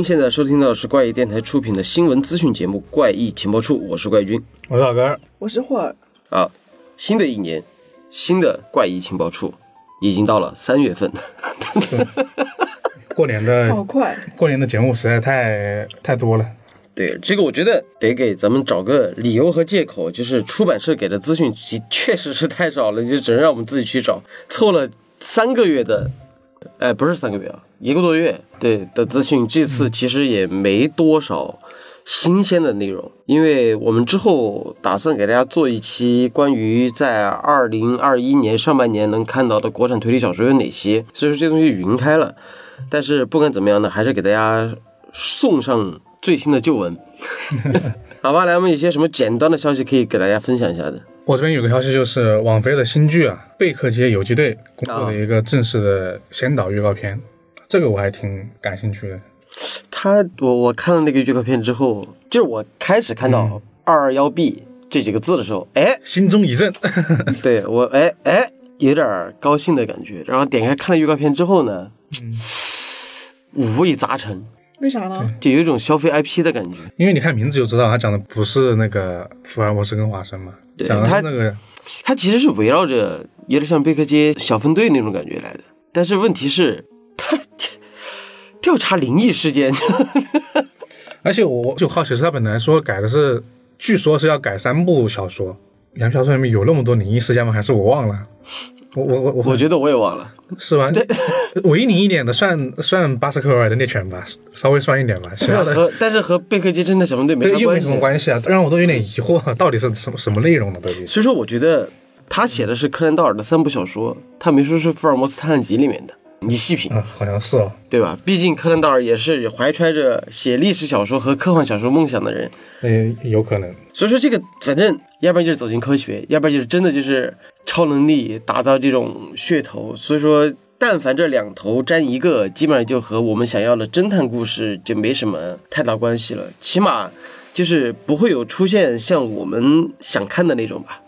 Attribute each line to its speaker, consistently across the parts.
Speaker 1: 您现在收听到的是怪异电台出品的新闻资讯节目《怪异情报处》，我是怪君。
Speaker 2: 我是老根儿，
Speaker 3: 我是霍尔，
Speaker 1: 啊，新的一年，新的怪异情报处已经到了三月份，
Speaker 2: 过年的
Speaker 3: 好快，
Speaker 2: 过年的节目实在太太多了。
Speaker 1: 对这个，我觉得得给咱们找个理由和借口，就是出版社给的资讯其确实是太少了，就只能让我们自己去找。凑了三个月的，哎，不是三个月啊，一个多月，对的资讯，这次其实也没多少新鲜的内容，因为我们之后打算给大家做一期关于在二零二一年上半年能看到的国产推理小说有哪些，所以说这东西云开了。但是不管怎么样呢，还是给大家送上最新的旧闻。好吧，来，我们有些什么简单的消息可以给大家分享一下的？
Speaker 2: 我这边有个消息，就是网飞的新剧啊，《贝克街游击队》公布了一个正式的先导预告片，这个我还挺感兴趣的。
Speaker 1: 他，我我看了那个预告片之后，就是我开始看到二二幺 B 这几个字的时候，哎，
Speaker 2: 心中一震，
Speaker 1: 对我，哎哎，有点儿高兴的感觉。然后点开看了预告片之后呢，五味杂陈，
Speaker 3: 为啥呢？
Speaker 1: 就有一种消费 IP 的感觉。
Speaker 2: 因为你看名字就知道，他讲的不是那个福尔摩斯跟华生嘛，讲的
Speaker 1: 他
Speaker 2: 是那个
Speaker 1: 它其实是围绕着有点像贝克街小分队那种感觉来的，但是问题是，他 调查灵异事件，
Speaker 2: 而且我就好奇，是他本来说改的是，据说是要改三部小说，两部小说里面有那么多灵异事件吗？还是我忘了？我我我
Speaker 1: 我觉得我也忘了。
Speaker 2: 是吧？违灵一点的算算巴斯克维尔的猎犬吧，稍微算一点吧，其他的
Speaker 1: 和但是和贝克街侦探小分队没
Speaker 2: 对又没。什么关系啊，让我都有点疑惑，到底是什么什么内容呢？到底？
Speaker 1: 所以说，我觉得他写的是柯南道尔的三部小说，他没说是福尔摩斯探案集里面的。你细品，
Speaker 2: 啊，好像是哦。
Speaker 1: 对吧？毕竟柯南道尔也是怀揣着写历史小说和科幻小说梦想的人，
Speaker 2: 嗯，有可能。
Speaker 1: 所以说这个反正要不然就是走进科学，要不然就是真的就是超能力打造这种噱头。所以说，但凡这两头沾一个，基本上就和我们想要的侦探故事就没什么太大关系了。起码就是不会有出现像我们想看的那种吧，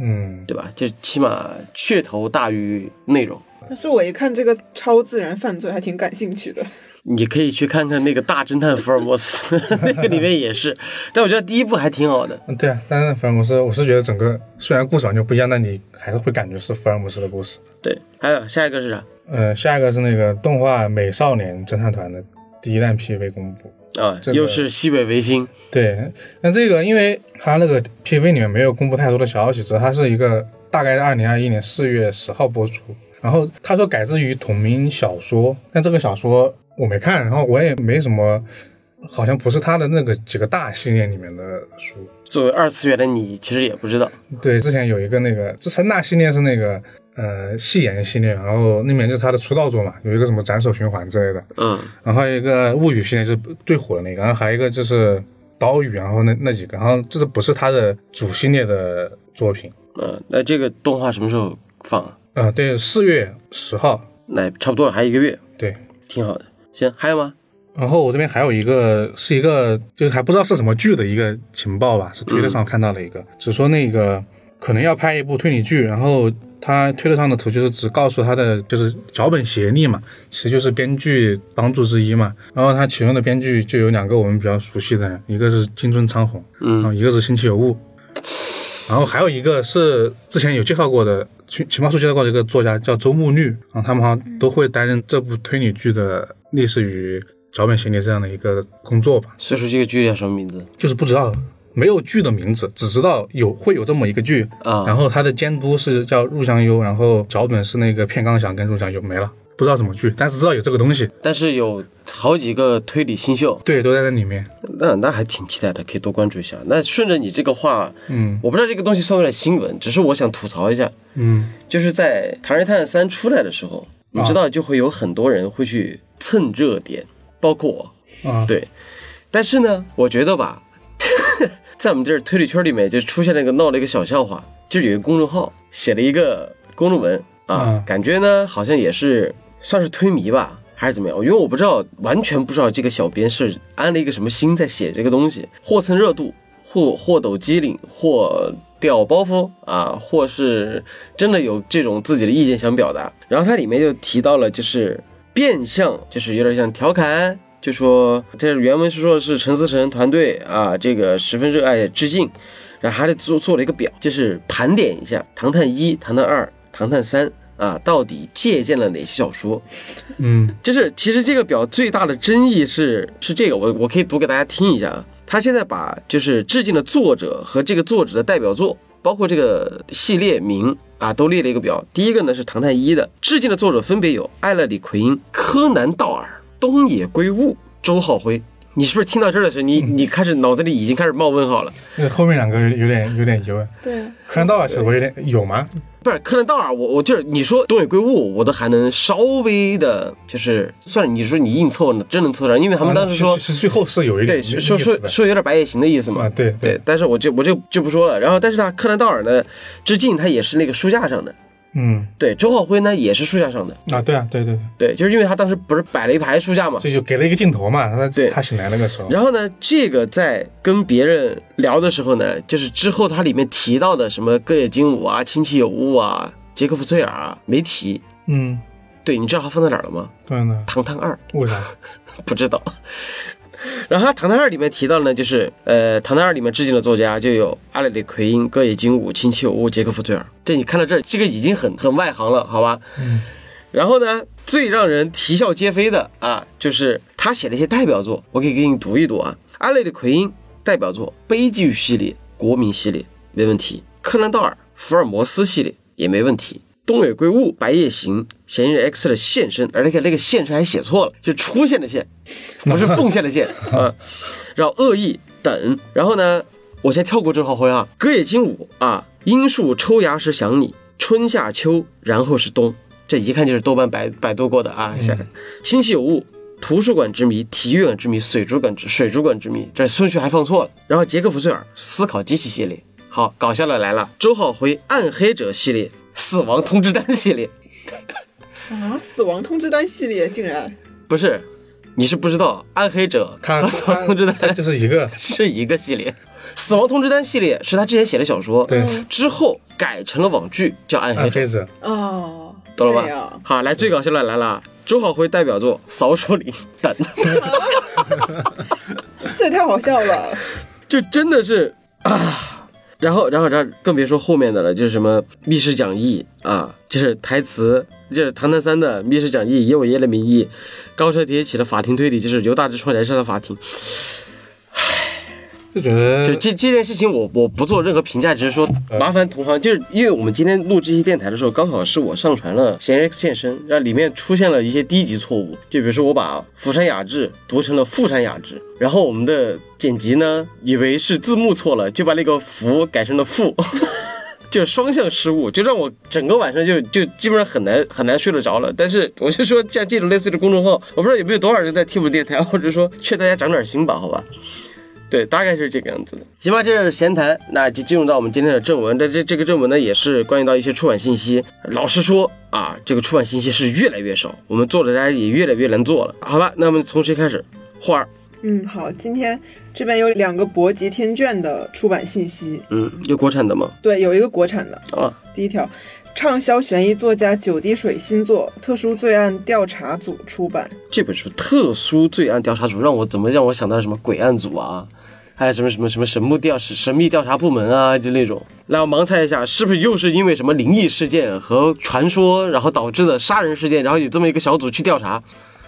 Speaker 2: 嗯，
Speaker 1: 对吧？就是起码噱头大于内容。
Speaker 3: 但是我一看这个超自然犯罪，还挺感兴趣的。
Speaker 1: 你可以去看看那个大侦探福尔摩斯，那个里面也是。但我觉得第一部还挺好的。
Speaker 2: 嗯对啊，但是福尔摩斯，我是觉得整个虽然故事完全不一样，但你还是会感觉是福尔摩斯的故事。
Speaker 1: 对，还有下一个是啥？
Speaker 2: 呃，下一个是那个动画《美少年侦探团》的第一弹 PV 公布。
Speaker 1: 啊，
Speaker 2: 这个
Speaker 1: 又是西北维新。
Speaker 2: 对，那这个因为它那个 PV 里面没有公布太多的消息，只是它是一个大概二零二一年四月十号播出。然后他说改自于同名小说，但这个小说我没看，然后我也没什么，好像不是他的那个几个大系列里面的书。
Speaker 1: 作为二次元的你，其实也不知道。
Speaker 2: 对，之前有一个那个这三大系列是那个呃戏言系列，然后那边就是他的出道作嘛，有一个什么斩首循环之类的。
Speaker 1: 嗯，
Speaker 2: 然后还有一个物语系列就是最火的那个，然后还有一个就是岛屿，然后那那几个，然后这是不是他的主系列的作品？
Speaker 1: 嗯，那这个动画什么时候放啊？
Speaker 2: 啊、对，四月十号，
Speaker 1: 那差不多了，还有一个月，
Speaker 2: 对。
Speaker 1: 挺好的。行，还有吗？
Speaker 2: 然后我这边还有一个是一个就是还不知道是什么剧的一个情报吧，是推特上看到的一个，只说那个可能要拍一部推理剧，然后他推特上的图就是只告诉他的就是脚本协力嘛，其实就是编剧帮助之一嘛。然后他其中的编剧就有两个我们比较熟悉的人，一个是金尊昌宏，然后
Speaker 1: 嗯，
Speaker 2: 一个是星期有物，然后还有一个是之前有介绍过的情情报处介绍过的一个作家叫周慕绿，然后他们好像都会担任这部推理剧的类似于脚本协力这样的一个工作吧，
Speaker 1: 所以说这个剧叫什么名字？
Speaker 2: 就是不知道没有剧的名字，只知道有会有这么一个剧，
Speaker 1: 啊？
Speaker 2: 然后他的监督是叫入香优，然后脚本是那个片冈祥跟入香优没了，不知道怎么去，但是知道有这个东西，
Speaker 1: 但是有好几个推理新秀，
Speaker 2: 对，都在那里面，
Speaker 1: 那那还挺期待的，可以多关注一下。那顺着你这个话，
Speaker 2: 嗯。
Speaker 1: 我不知道这个东西算不算新闻，只是我想吐槽一下，
Speaker 2: 嗯。
Speaker 1: 就是在《唐人探案三》出来的时候，你知道就会有很多人会去蹭热点，包括我。
Speaker 2: 啊，
Speaker 1: 对，但是呢，我觉得吧，在我们这儿推理圈里面就出现了一个闹了一个小笑话，就有一个公众号写了一个公众文啊，
Speaker 2: 嗯
Speaker 1: 感觉呢好像也是算是推迷吧，还是怎么样？因为我不知道，完全不知道这个小编是安了一个什么心在写这个东西，或蹭热度，或或抖机灵，或掉包袱啊，或是真的有这种自己的意见想表达。然后它里面就提到了，就是变相，就是有点像调侃就说这原文是说是陈思诚团队啊，这个十分热爱致敬，然后还得做做了一个表，就是盘点一下《唐探一》《唐探二》《唐探三》啊，到底借鉴了哪些小说。
Speaker 2: 嗯
Speaker 1: 就是其实这个表最大的争议是是这个，我我可以读给大家听一下啊。他现在把就是致敬的作者和这个作者的代表作，包括这个系列名啊，都列了一个表。第一个呢是《唐太一》的致敬的作者分别有艾勒里奎因、柯南道尔、东野圭吾、周浩辉。你是不是听到这儿的时候，你你开始脑子里已经开始冒问号了？
Speaker 2: 那后面两个有有点有点疑问。
Speaker 3: 对，
Speaker 2: 柯南道尔其实我有点有吗？
Speaker 1: 不是柯南道尔，我我就是你说东野圭吾，我都还能稍微的，就是算你说你硬凑呢，真能凑上，因为他们当时说
Speaker 2: 最后是有一点
Speaker 1: 对，说说说有点白夜行的意思嘛。
Speaker 2: 啊，对
Speaker 1: 对，，但是我就我就就不说了。然后，但是他柯南道尔呢，致敬他也是那个书架上的。
Speaker 2: 嗯
Speaker 1: 对，周浩辉呢也是书架上的。
Speaker 2: 啊，对啊，对对对，
Speaker 1: 对，就是因为他当时不是摆了一排书架嘛。
Speaker 2: 这就给了一个镜头嘛，他
Speaker 1: 对
Speaker 2: 他醒来那个时候，
Speaker 1: 然后呢，这个在跟别人聊的时候呢，就是之后他里面提到的什么歌野金武啊、亲戚有误啊、杰克·福翠尔啊没提。
Speaker 2: 嗯，
Speaker 1: 对，你知道他放在哪儿了吗？
Speaker 2: 对呢，《
Speaker 1: 唐探二》。
Speaker 2: 为啥？
Speaker 1: 不知道。然后他《唐探二》里面提到呢，就是呃，《唐探二》里面致敬的作家就有阿列里奎因、歌野金武、亲戚有误、杰克·福翠尔。这你看到这，这个已经很很外行了，好吧？
Speaker 2: 嗯。
Speaker 1: 然后呢，最让人啼笑皆非的啊，就是他写的一些代表作，我可以给你读一读啊。阿列里奎因代表作《悲剧系列》《国民系列》没问题，柯南道尔《福尔摩斯系列》也没问题。东野圭吾《白夜行》嫌疑人 X 的现身，而那个那个现身还写错了，就出现的现，不是奉献的献 啊。然后恶意等，然后呢，我先跳过周浩辉啊，歌野金武啊，樱树抽芽时想你，春夏秋，然后是冬，这一看就是豆瓣百百度过的啊。下来，亲戚有误。图书馆之谜、体育馆之谜、水族馆之水族馆之谜，这顺序还放错了。然后杰克·福翠尔思考机器系列，好搞笑的来了。周浩辉暗黑者系列、死亡通知单系列，
Speaker 3: 啊，死亡通知单系列竟然
Speaker 1: 不是，你是不知道，暗黑者
Speaker 2: 他
Speaker 1: 和死亡通知单
Speaker 2: 就是一个，
Speaker 1: 是一个系列。死亡通知单系列是他之前写的小说，
Speaker 2: 对，
Speaker 1: 之后改成了网剧，叫《暗黑者》，
Speaker 2: 暗黑者，
Speaker 3: 哦，
Speaker 1: 懂了吧？好，来最搞笑的来了，周浩辉代表作《扫帚林》等，
Speaker 3: 这也太好笑了。
Speaker 1: 就真的是啊。然后，然后，然后更别说后面的了，就是什么密室讲义啊，就是台词，就是《唐探三》的密室讲义，以我爷爷的名义，高车迭起的法庭推理，就是由大之创燃烧的法庭。
Speaker 2: 就觉得
Speaker 1: 就这这件事情我，我不做任何评价，只是说麻烦同行，就是因为我们今天录这期电台的时候，刚好是我上传了《嫌疑 X 现身》，然后里面出现了一些低级错误，就比如说我把釜山雅治读成了富山雅治，然后我们的剪辑呢以为是字幕错了，就把那个福改成了富。就双向失误，就让我整个晚上就就基本上很难很难睡得着了。但是我就说，像这种类似的公众号，我不知道有没有多少人在听我们电台，或者说劝大家长点心吧，好吧？对，大概是这个样子的。行吧，这是闲谈，那就进入到我们今天的正文。这这这个正文呢，也是关于到一些出版信息。老实说啊，这个出版信息是越来越少，我们做的大家也越来越难做了。好吧，那么从谁开始？花儿，
Speaker 3: 嗯，好，今天这边有两个博集天卷的出版信息，
Speaker 1: 嗯，有国产的吗？
Speaker 3: 对，有一个国产的，
Speaker 1: 啊，
Speaker 3: 第一条，畅销悬疑作家九滴水新作《特殊罪案调查组》出版。
Speaker 1: 这本书《特殊罪案调查组》让我怎么让我想到什么鬼案组啊？还有什么什么什么神秘调神秘调查部门啊，就那种。让我盲猜一下，是不是又是因为什么灵异事件和传说，然后导致的杀人事件，然后有这么一个小组去调查？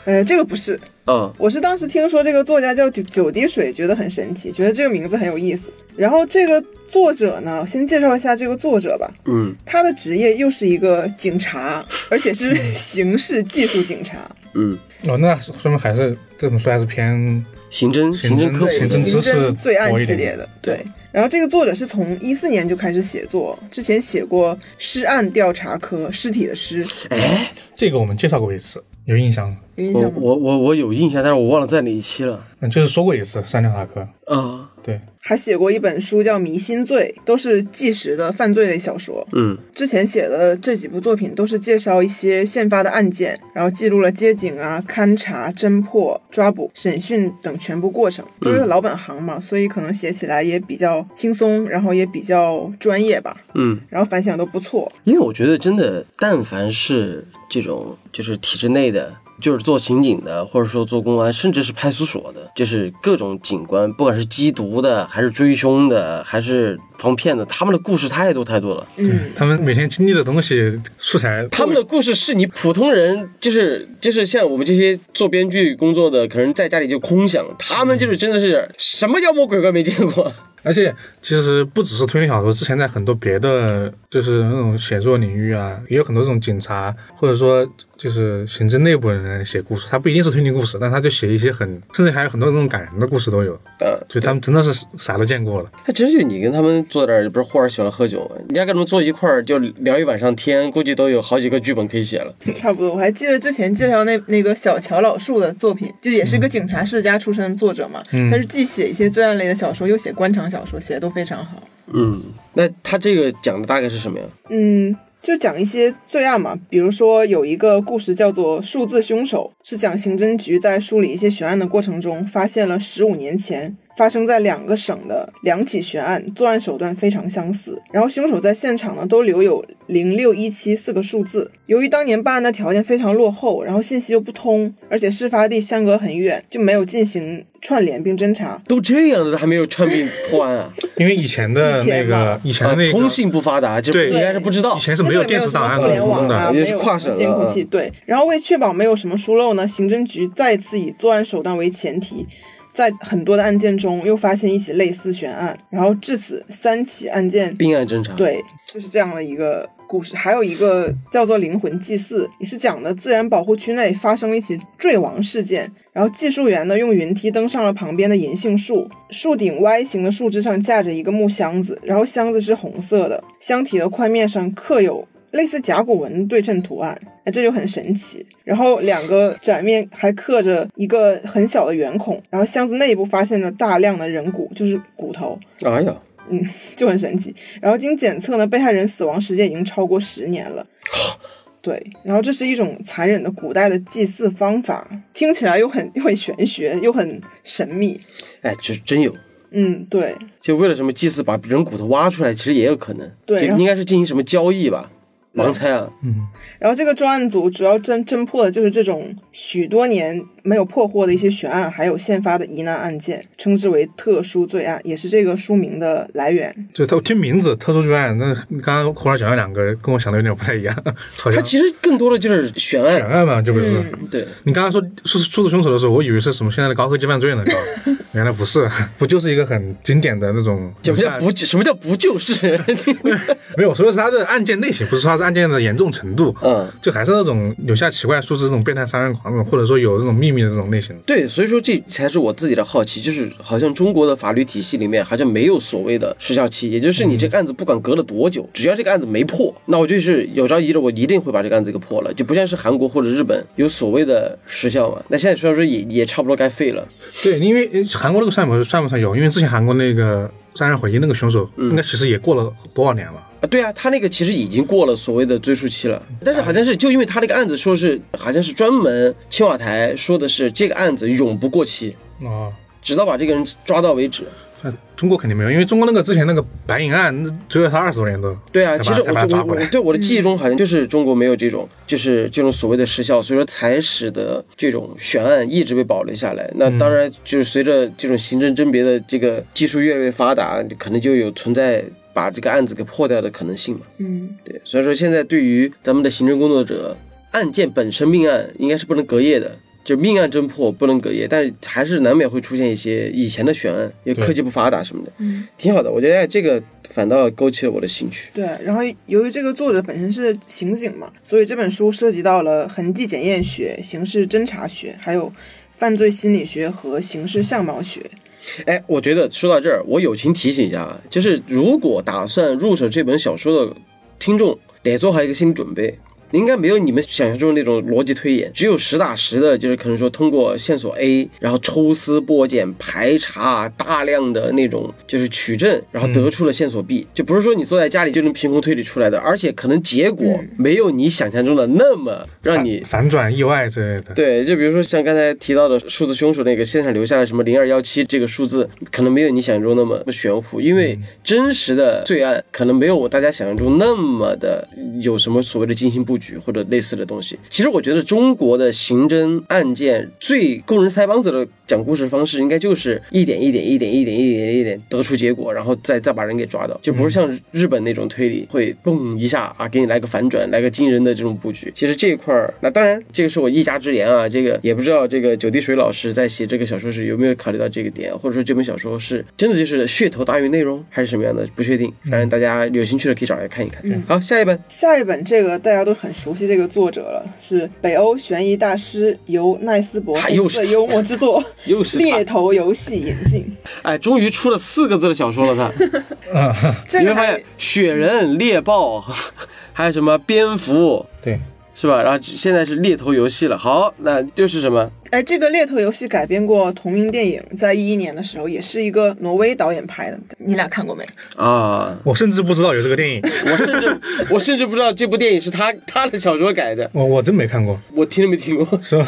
Speaker 3: 呃，这个不是，
Speaker 1: 嗯
Speaker 3: 我是当时听说这个作家叫九九滴水，觉得很神奇，觉得这个名字很有意思。然后这个作者呢，先介绍一下这个作者吧。
Speaker 1: 嗯
Speaker 3: 他的职业又是一个警察，而且是 刑事技术警察。
Speaker 1: 嗯，
Speaker 2: 哦，那说明还是这本书还是偏
Speaker 1: 刑侦刑侦科，普
Speaker 3: 刑
Speaker 2: 刑侦知识
Speaker 3: 侦罪案系列的，对。然后这个作者是从一四年就开始写作，之前写过《尸案调查科》尸体的尸，
Speaker 1: 哎，
Speaker 2: 这个我们介绍过一次，有印象吗？
Speaker 1: 我
Speaker 3: 有印象吗？
Speaker 1: 我我我有印象，但是我忘了在哪一期了。
Speaker 2: 嗯，就是说过一次三调查科，
Speaker 1: 啊，
Speaker 2: 对，
Speaker 3: 还写过一本书叫《迷心罪》，都是纪实的犯罪类小说。
Speaker 1: 嗯
Speaker 3: 之前写的这几部作品都是介绍一些现发的案件，然后记录了接警啊、勘查、侦破、抓捕、审讯等全部过程，都是老本行嘛，所以可能写起来也比较轻松，然后也比较专业吧，
Speaker 1: 嗯，
Speaker 3: 然后反响都不错。
Speaker 1: 因为我觉得真的，但凡是这种就是体制内的就是做刑警的，或者说做公安，甚至是派出所的，就是各种警官，不管是缉毒的，还是追凶的，还是防骗的，他们的故事太多太多了。
Speaker 3: 嗯，
Speaker 2: 他们每天经历的东西素材，
Speaker 1: 他们的故事是你普通人，就是就是像我们这些做编剧工作的，可能在家里就空想，他们就是真的是什么妖魔鬼怪没见过。
Speaker 2: 而且其实不只是推理小说，之前在很多别的就是那种写作领域啊，也有很多这种警察或者说就是刑侦内部的人写故事，他不一定是推理故事，但他就写一些很，甚至还有很多那种感人的故事都有，
Speaker 1: 嗯，
Speaker 2: 就他们真的是啥都见过了。
Speaker 1: 他其实就你跟他们坐这儿，不是霍尔喜欢喝酒吗？你要跟他们坐一块儿就聊一晚上天，估计都有好几个剧本可以写了。
Speaker 3: 差不多。我还记得之前介绍那那个小乔老树的作品，就也是个警察世家出身的作者嘛，
Speaker 2: 嗯
Speaker 3: 他是既写一些罪案类的小说，又写官场小说，写的都非常好。
Speaker 1: 嗯，那他这个讲的大概是什么呀？
Speaker 3: 嗯，就讲一些罪案嘛，比如说有一个故事叫做《数字凶手》，是讲刑侦局在梳理一些悬案的过程中，发现了十五年前发生在两个省的两起悬案，作案手段非常相似，然后凶手在现场呢都留有零六一七四个数字。由于当年办案的条件非常落后，然后信息又不通，而且事发地相隔很远，就没有进行串联并侦查。
Speaker 1: 都这样了，还没有串并破案啊？
Speaker 2: 因为以前的那个以前的
Speaker 1: 啊
Speaker 2: 那个
Speaker 1: 通信不发达，就
Speaker 2: 对
Speaker 1: 应该是不知道
Speaker 2: 以。前是没有电子档案
Speaker 3: 互联
Speaker 2: 沟通的，
Speaker 3: 网啊，
Speaker 1: 也
Speaker 3: 没有
Speaker 1: 是跨省
Speaker 3: 监控器，对。然后为确保没有什么疏漏呢，刑侦局再次以作案手段为前提，在很多的案件中又发现一起类似悬案，然后至此三起案件，
Speaker 1: 并案侦查。，
Speaker 3: 对，就是这样的一个故事。还有一个叫做《灵魂祭祀》，也是讲的自然保护区内发生了一起坠亡事件。然后技术员呢用云梯登上了旁边的银杏树，树顶 Y 型的树枝上架着一个木箱子，然后箱子是红色的，箱体的块面上刻有类似甲骨文对称图案，哎，这就很神奇。然后两个展面还刻着一个很小的圆孔，然后箱子内部发现了大量的人骨，就是骨头，
Speaker 1: 哎呀，嗯
Speaker 3: 就很神奇。然后经检测呢，被害人死亡时间已经超过十年了。对，然后这是一种残忍的古代的祭祀方法，听起来又很又很玄学，又很神秘。
Speaker 1: 哎，就真有。
Speaker 3: 嗯，对，
Speaker 1: 就为了什么祭祀把人骨头挖出来，其实也有可能。
Speaker 3: 对
Speaker 1: 应该是进行什么交易吧？盲猜啊。
Speaker 2: 嗯，
Speaker 3: 然后这个专案组主要侦侦破的就是这种许多年没有破获的一些悬案，还有现发的疑难案件，称之为特殊罪案，也是这个书名的来源。
Speaker 2: 就他听名字特殊罪案，那刚刚胡老讲的两个跟我想的有点不太一样，好像
Speaker 1: 它其实更多的就是悬案。
Speaker 2: 悬案嘛，这不是。
Speaker 3: 嗯，
Speaker 1: 对，
Speaker 2: 你刚刚说数数字凶手的时候，我以为是什么现在的高科技犯罪呢？原来不是，不就是一个很经典的那种。
Speaker 1: 什么叫不？什么叫不就是？
Speaker 2: 没有，我说的是他的案件类型，不是说他是案件的严重程度。
Speaker 1: 嗯，
Speaker 2: 就还是那种留下奇怪数字这种变态杀人狂这种，或者说有这种秘密的这种类型。
Speaker 1: 对，所以说这才是我自己的好奇，就是好像中国的法律体系里面好像没有所谓的时效期，也就是你这个案子不管隔了多久，只要这个案子没破，那我就是有朝一日我一定会把这个案子给破了，就不像是韩国或者日本有所谓的时效嘛。那现在虽然说也也差不多该废了，
Speaker 2: 对，因为呃韩国那个算不算不算有？因为之前韩国那个杀人回忆那个凶手，应该其实也过了多少年了。
Speaker 1: 啊，对啊，他那个其实已经过了所谓的追诉期了，但是好像是就因为他那个案子说是好像是专门青瓦台说的是这个案子永不过期，
Speaker 2: 啊，
Speaker 1: 直到把这个人抓到为止。
Speaker 2: 那中国肯定没有，因为中国那个之前那个白银案，那追了他二十多年都。
Speaker 1: 对啊，其实我就我我。对我的记忆中好像就是中国没有这种就是这种所谓的时效，所以说才使得这种悬案一直被保留下来。那当然就是随着这种刑侦甄别的这个技术越来越发达，可能就有存在把这个案子给破掉的可能性嘛。
Speaker 3: 嗯，
Speaker 1: 对，所以说现在对于咱们的刑侦工作者，案件本身命案应该是不能隔夜的。就命案侦破不能隔夜，但是还是难免会出现一些以前的悬案，因为科技不发达什么的，
Speaker 3: 嗯，
Speaker 1: 挺好的。我觉得哎这个反倒勾起了我的兴趣。
Speaker 3: 对。然后由于这个作者本身是刑警嘛，所以这本书涉及到了痕迹检验学、刑事侦查学，还有犯罪心理学和刑事相貌学。
Speaker 1: 哎，我觉得说到这儿，我友情提醒一下啊，就是如果打算入手这本小说的听众，得做好一个心理准备。应该没有你们想象中的那种逻辑推演，只有实打实的，就是可能说通过线索 A，然后抽丝剥茧、排查大量的那种就是取证，然后得出了线索 B，、就不是说你坐在家里就能凭空推理出来的，而且可能结果没有你想象中的那么让你
Speaker 2: 反反转意外之类的。
Speaker 1: 对，就比如说像刚才提到的数字凶手那个，现场留下了什么零二幺七这个数字，可能没有你想象中那么玄乎，因为真实的罪案可能没有我大家想象中那么的有什么所谓的精心布局。局或者类似的东西。其实我觉得中国的刑侦案件最供人腮帮子的讲故事方式，应该就是一点一点一点一点一点一点得出结果，然后再再把人给抓到，就不是像日本那种推理会嘣一下啊，给你来个反转，来个惊人的这种布局。其实这一块儿，那当然这个是我一家之言啊，这个也不知道这个九滴水老师在写这个小说时有没有考虑到这个点，或者说这本小说是真的就是噱头大于内容，还是什么样的，不确定。反正大家有兴趣的可以找来看一看。好，下一本。
Speaker 3: 下一本这个大家都很熟悉这个作者了，是北欧悬疑大师由奈斯伯
Speaker 1: 又是
Speaker 3: 幽默之作
Speaker 1: 又是《
Speaker 3: 猎头游戏》引进。
Speaker 1: 哎，终于出了四个字的小说了，他。你会发现雪人、猎豹，还有什么蝙蝠，
Speaker 2: 对，
Speaker 1: 是吧？然后现在是猎头游戏了。好，那就是什么？
Speaker 3: 哎，这个猎头游戏改编过同名电影，在一一年的时候，也是一个挪威导演拍的。你俩看过没？
Speaker 1: 啊，
Speaker 2: 我甚至不知道有这个电影，
Speaker 1: 我甚至 我甚至不知道这部电影是他他的小说改的，
Speaker 2: 我我真没看过，
Speaker 1: 我听都没听过。
Speaker 2: 是吧？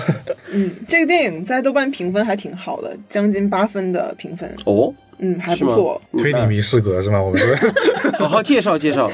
Speaker 3: 嗯，这个电影在豆瓣评分还挺好的，将近八分的评分。
Speaker 1: 哦，
Speaker 3: 嗯，还不错。
Speaker 2: 推理迷失格是吗？我们是
Speaker 1: 好好介绍介绍。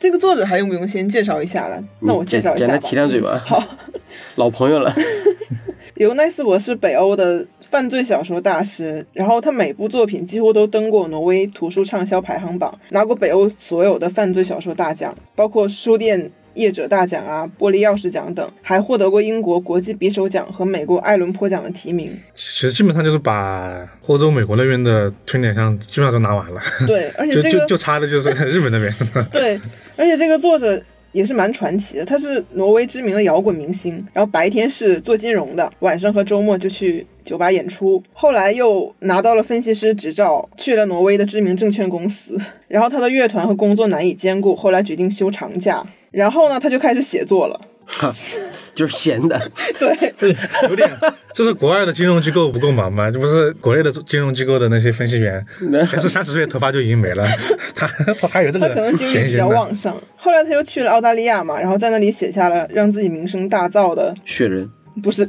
Speaker 3: 这个作者还用不用先介绍一下了？那我介绍一下吧。
Speaker 1: 简单提两嘴吧。
Speaker 3: 好，
Speaker 1: 老朋友了。
Speaker 3: 尤奈斯博是北欧的犯罪小说大师，然后他每部作品几乎都登过挪威图书畅销排行榜，拿过北欧所有的犯罪小说大奖，包括书店业者大奖啊、玻璃钥匙奖等，还获得过英国国际匕首奖和美国艾伦坡奖的提名。
Speaker 2: 其实基本上就是把欧洲、美国那边的推理项基本上都拿完了，
Speaker 3: 对，而且这个
Speaker 2: 就就就差的就是 日本那边。
Speaker 3: 对，而且这个作者也是蛮传奇的，他是挪威知名的摇滚明星，然后白天是做金融的，晚上和周末就去酒吧演出。后来又拿到了分析师执照，去了挪威的知名证券公司。然后他的乐团和工作难以兼顾，后来决定休长假。然后呢，他就开始写作了。
Speaker 1: 哈，就是闲的。
Speaker 3: 对，
Speaker 2: 对，有点，这是国外的金融机构不够忙吗？这不是国内的金融机构的那些分析员，全是三十岁头发就已经没了，他他还有这个
Speaker 3: 他可能精力比较。旺盛。后来他又去了澳大利亚嘛，然后在那里写下了让自己名声大噪的，
Speaker 1: 雪人
Speaker 3: 不是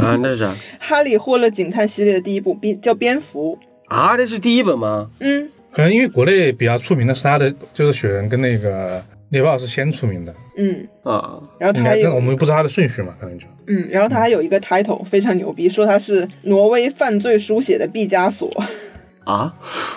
Speaker 1: 啊，那是啥
Speaker 3: 哈利霍勒警探系列的第一部，编叫《蝙蝠》。
Speaker 1: 啊？这是第一本吗？
Speaker 3: 嗯，
Speaker 2: 可能因为国内比较出名的是他的，就是雪人跟那个猎豹是先出名的，
Speaker 3: 嗯，
Speaker 1: 啊，
Speaker 3: 然后他还有
Speaker 2: 但我们不知道他的顺序嘛，可能就。
Speaker 3: 嗯，然后他还有一个 title 非常牛逼，说他是挪威犯罪书写的毕加索。
Speaker 1: 啊，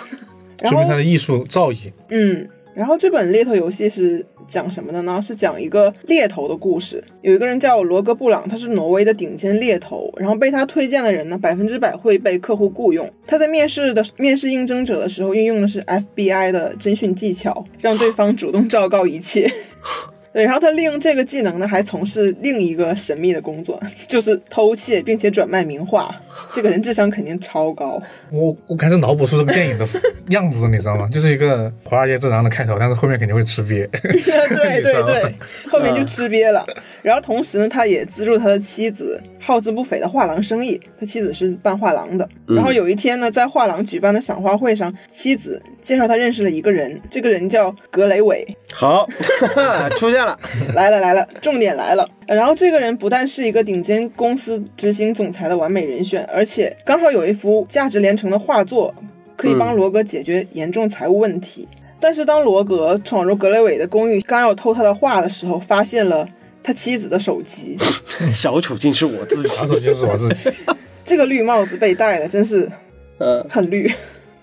Speaker 2: 说明他的艺术造诣。
Speaker 3: 嗯，然后这本猎头游戏是讲什么的呢？是讲一个猎头的故事。有一个人叫罗格布朗，他是挪威的顶尖猎头，然后被他推荐的人呢，百分之百会被客户雇佣。他在面试的面试应征者的时候，运用的是 FBI 的侦讯技巧，让对方主动昭告一切。对，然后他利用这个技能呢，还从事另一个神秘的工作，就是偷窃并且转卖名画。这个人智商肯定超高。
Speaker 2: 我我开始脑补出这个电影的样子，你知道吗？就是一个华尔街之狼的开头，但是后面肯定会吃瘪。
Speaker 3: 对对对，后面就吃瘪了。然后同时呢，他也资助他的妻子耗资不菲的画廊生意。他妻子是办画廊的。然后有一天呢，在画廊举办的赏花会上，妻子介绍他认识了一个人，这个人叫格雷伟。
Speaker 1: 好，出现了。
Speaker 3: 来了来了，重点来了。然后这个人不但是一个顶尖公司执行总裁的完美人选，而且刚好有一幅价值连城的画作，可以帮罗格解决严重财务问题。但是当罗格闯入格雷韦的公寓，刚要偷他的画的时候，发现了他妻子的手机。
Speaker 1: 小丑竟是我自己
Speaker 2: 小丑就是我自己。
Speaker 3: 这个绿帽子被戴的真是
Speaker 1: 呃，
Speaker 3: 很绿。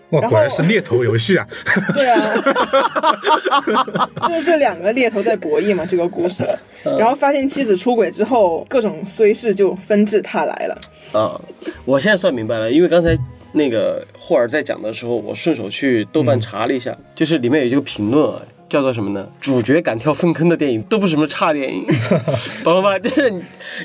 Speaker 2: 哇，
Speaker 3: 然后
Speaker 2: 果然是猎头游戏啊！
Speaker 3: 对啊，就是这两个猎头在博弈嘛，这个故事。然后发现妻子出轨之后，各种衰事就纷至沓来了。
Speaker 1: 啊，我现在算明白了，因为刚才那个霍尔在讲的时候，我顺手去豆瓣查了一下，就是里面有一个评论啊，叫做什么呢？主角敢跳粪坑的电影都不是什么差电影，懂了吧？就是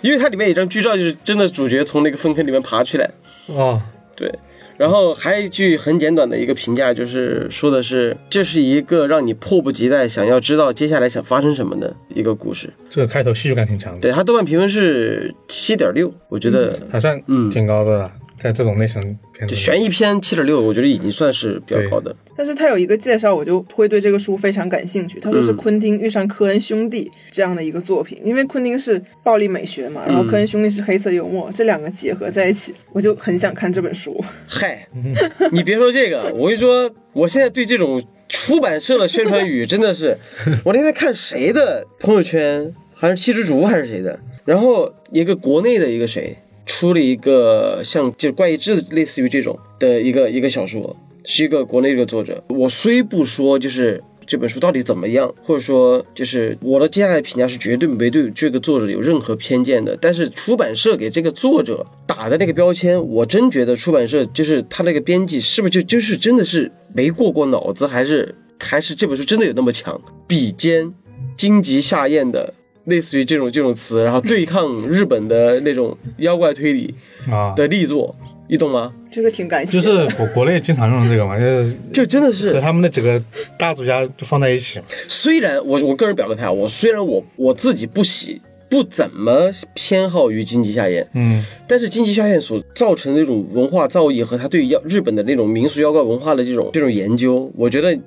Speaker 1: 因为它里面有一张剧照，就是真的主角从那个粪坑里面爬出来，
Speaker 2: 哦，
Speaker 1: 对。然后还有一句很简短的一个评价，就是说的是这是一个让你迫不及待想要知道接下来想发生什么的一个故事。
Speaker 2: 这个开头戏剧感挺强的，
Speaker 1: 对，它豆瓣评分是七点六，我觉得
Speaker 2: 还算
Speaker 1: 嗯
Speaker 2: 挺高的了，在这种类型片。
Speaker 1: 就悬疑片七点六，我觉得已经算是比较高的。
Speaker 3: 但是他有一个介绍，我就会对这个书非常感兴趣。他说是
Speaker 1: 嗯
Speaker 3: 昆汀遇上科恩兄弟这样的一个作品，因为昆汀是暴力美学嘛，然后科恩兄弟是黑色幽默，这两个结合在一起，我就很想看这本书。
Speaker 1: 嗨，你别说这个，我跟你说，我现在对这种出版社的宣传语真的是，我那天看谁的朋友圈好像是七之竹还是谁的。然后一个国内的一个谁出了一个像就是怪异志类似于这种的一个一个小说，是一个国内的作者。我虽不说就是这本书到底怎么样，或者说就是我的接下来评价是绝对没对这个作者有任何偏见的，但是出版社给这个作者打的那个标签，我真觉得出版社就是他那个编辑是不是就就是真的是没过过脑子，还是还是这本书真的有那么强？比肩荆棘下咽的。类似于这种这种词，然后对抗日本的那种妖怪推理
Speaker 2: 啊，
Speaker 1: 的力作，你懂吗？
Speaker 3: 这个挺感谢
Speaker 2: 就，是国国内经常用这个嘛，就是
Speaker 1: 就真的是和，
Speaker 2: 他们的几个大作家就放在一起。
Speaker 1: 虽然我我个人表个态啊，我虽然我我自己不喜不怎么偏好于荆棘下彦，
Speaker 2: 嗯，
Speaker 1: 但是荆棘下彦所造成的那种文化造诣和他对妖日本的那种民俗妖怪文化的这种这种研究，我觉得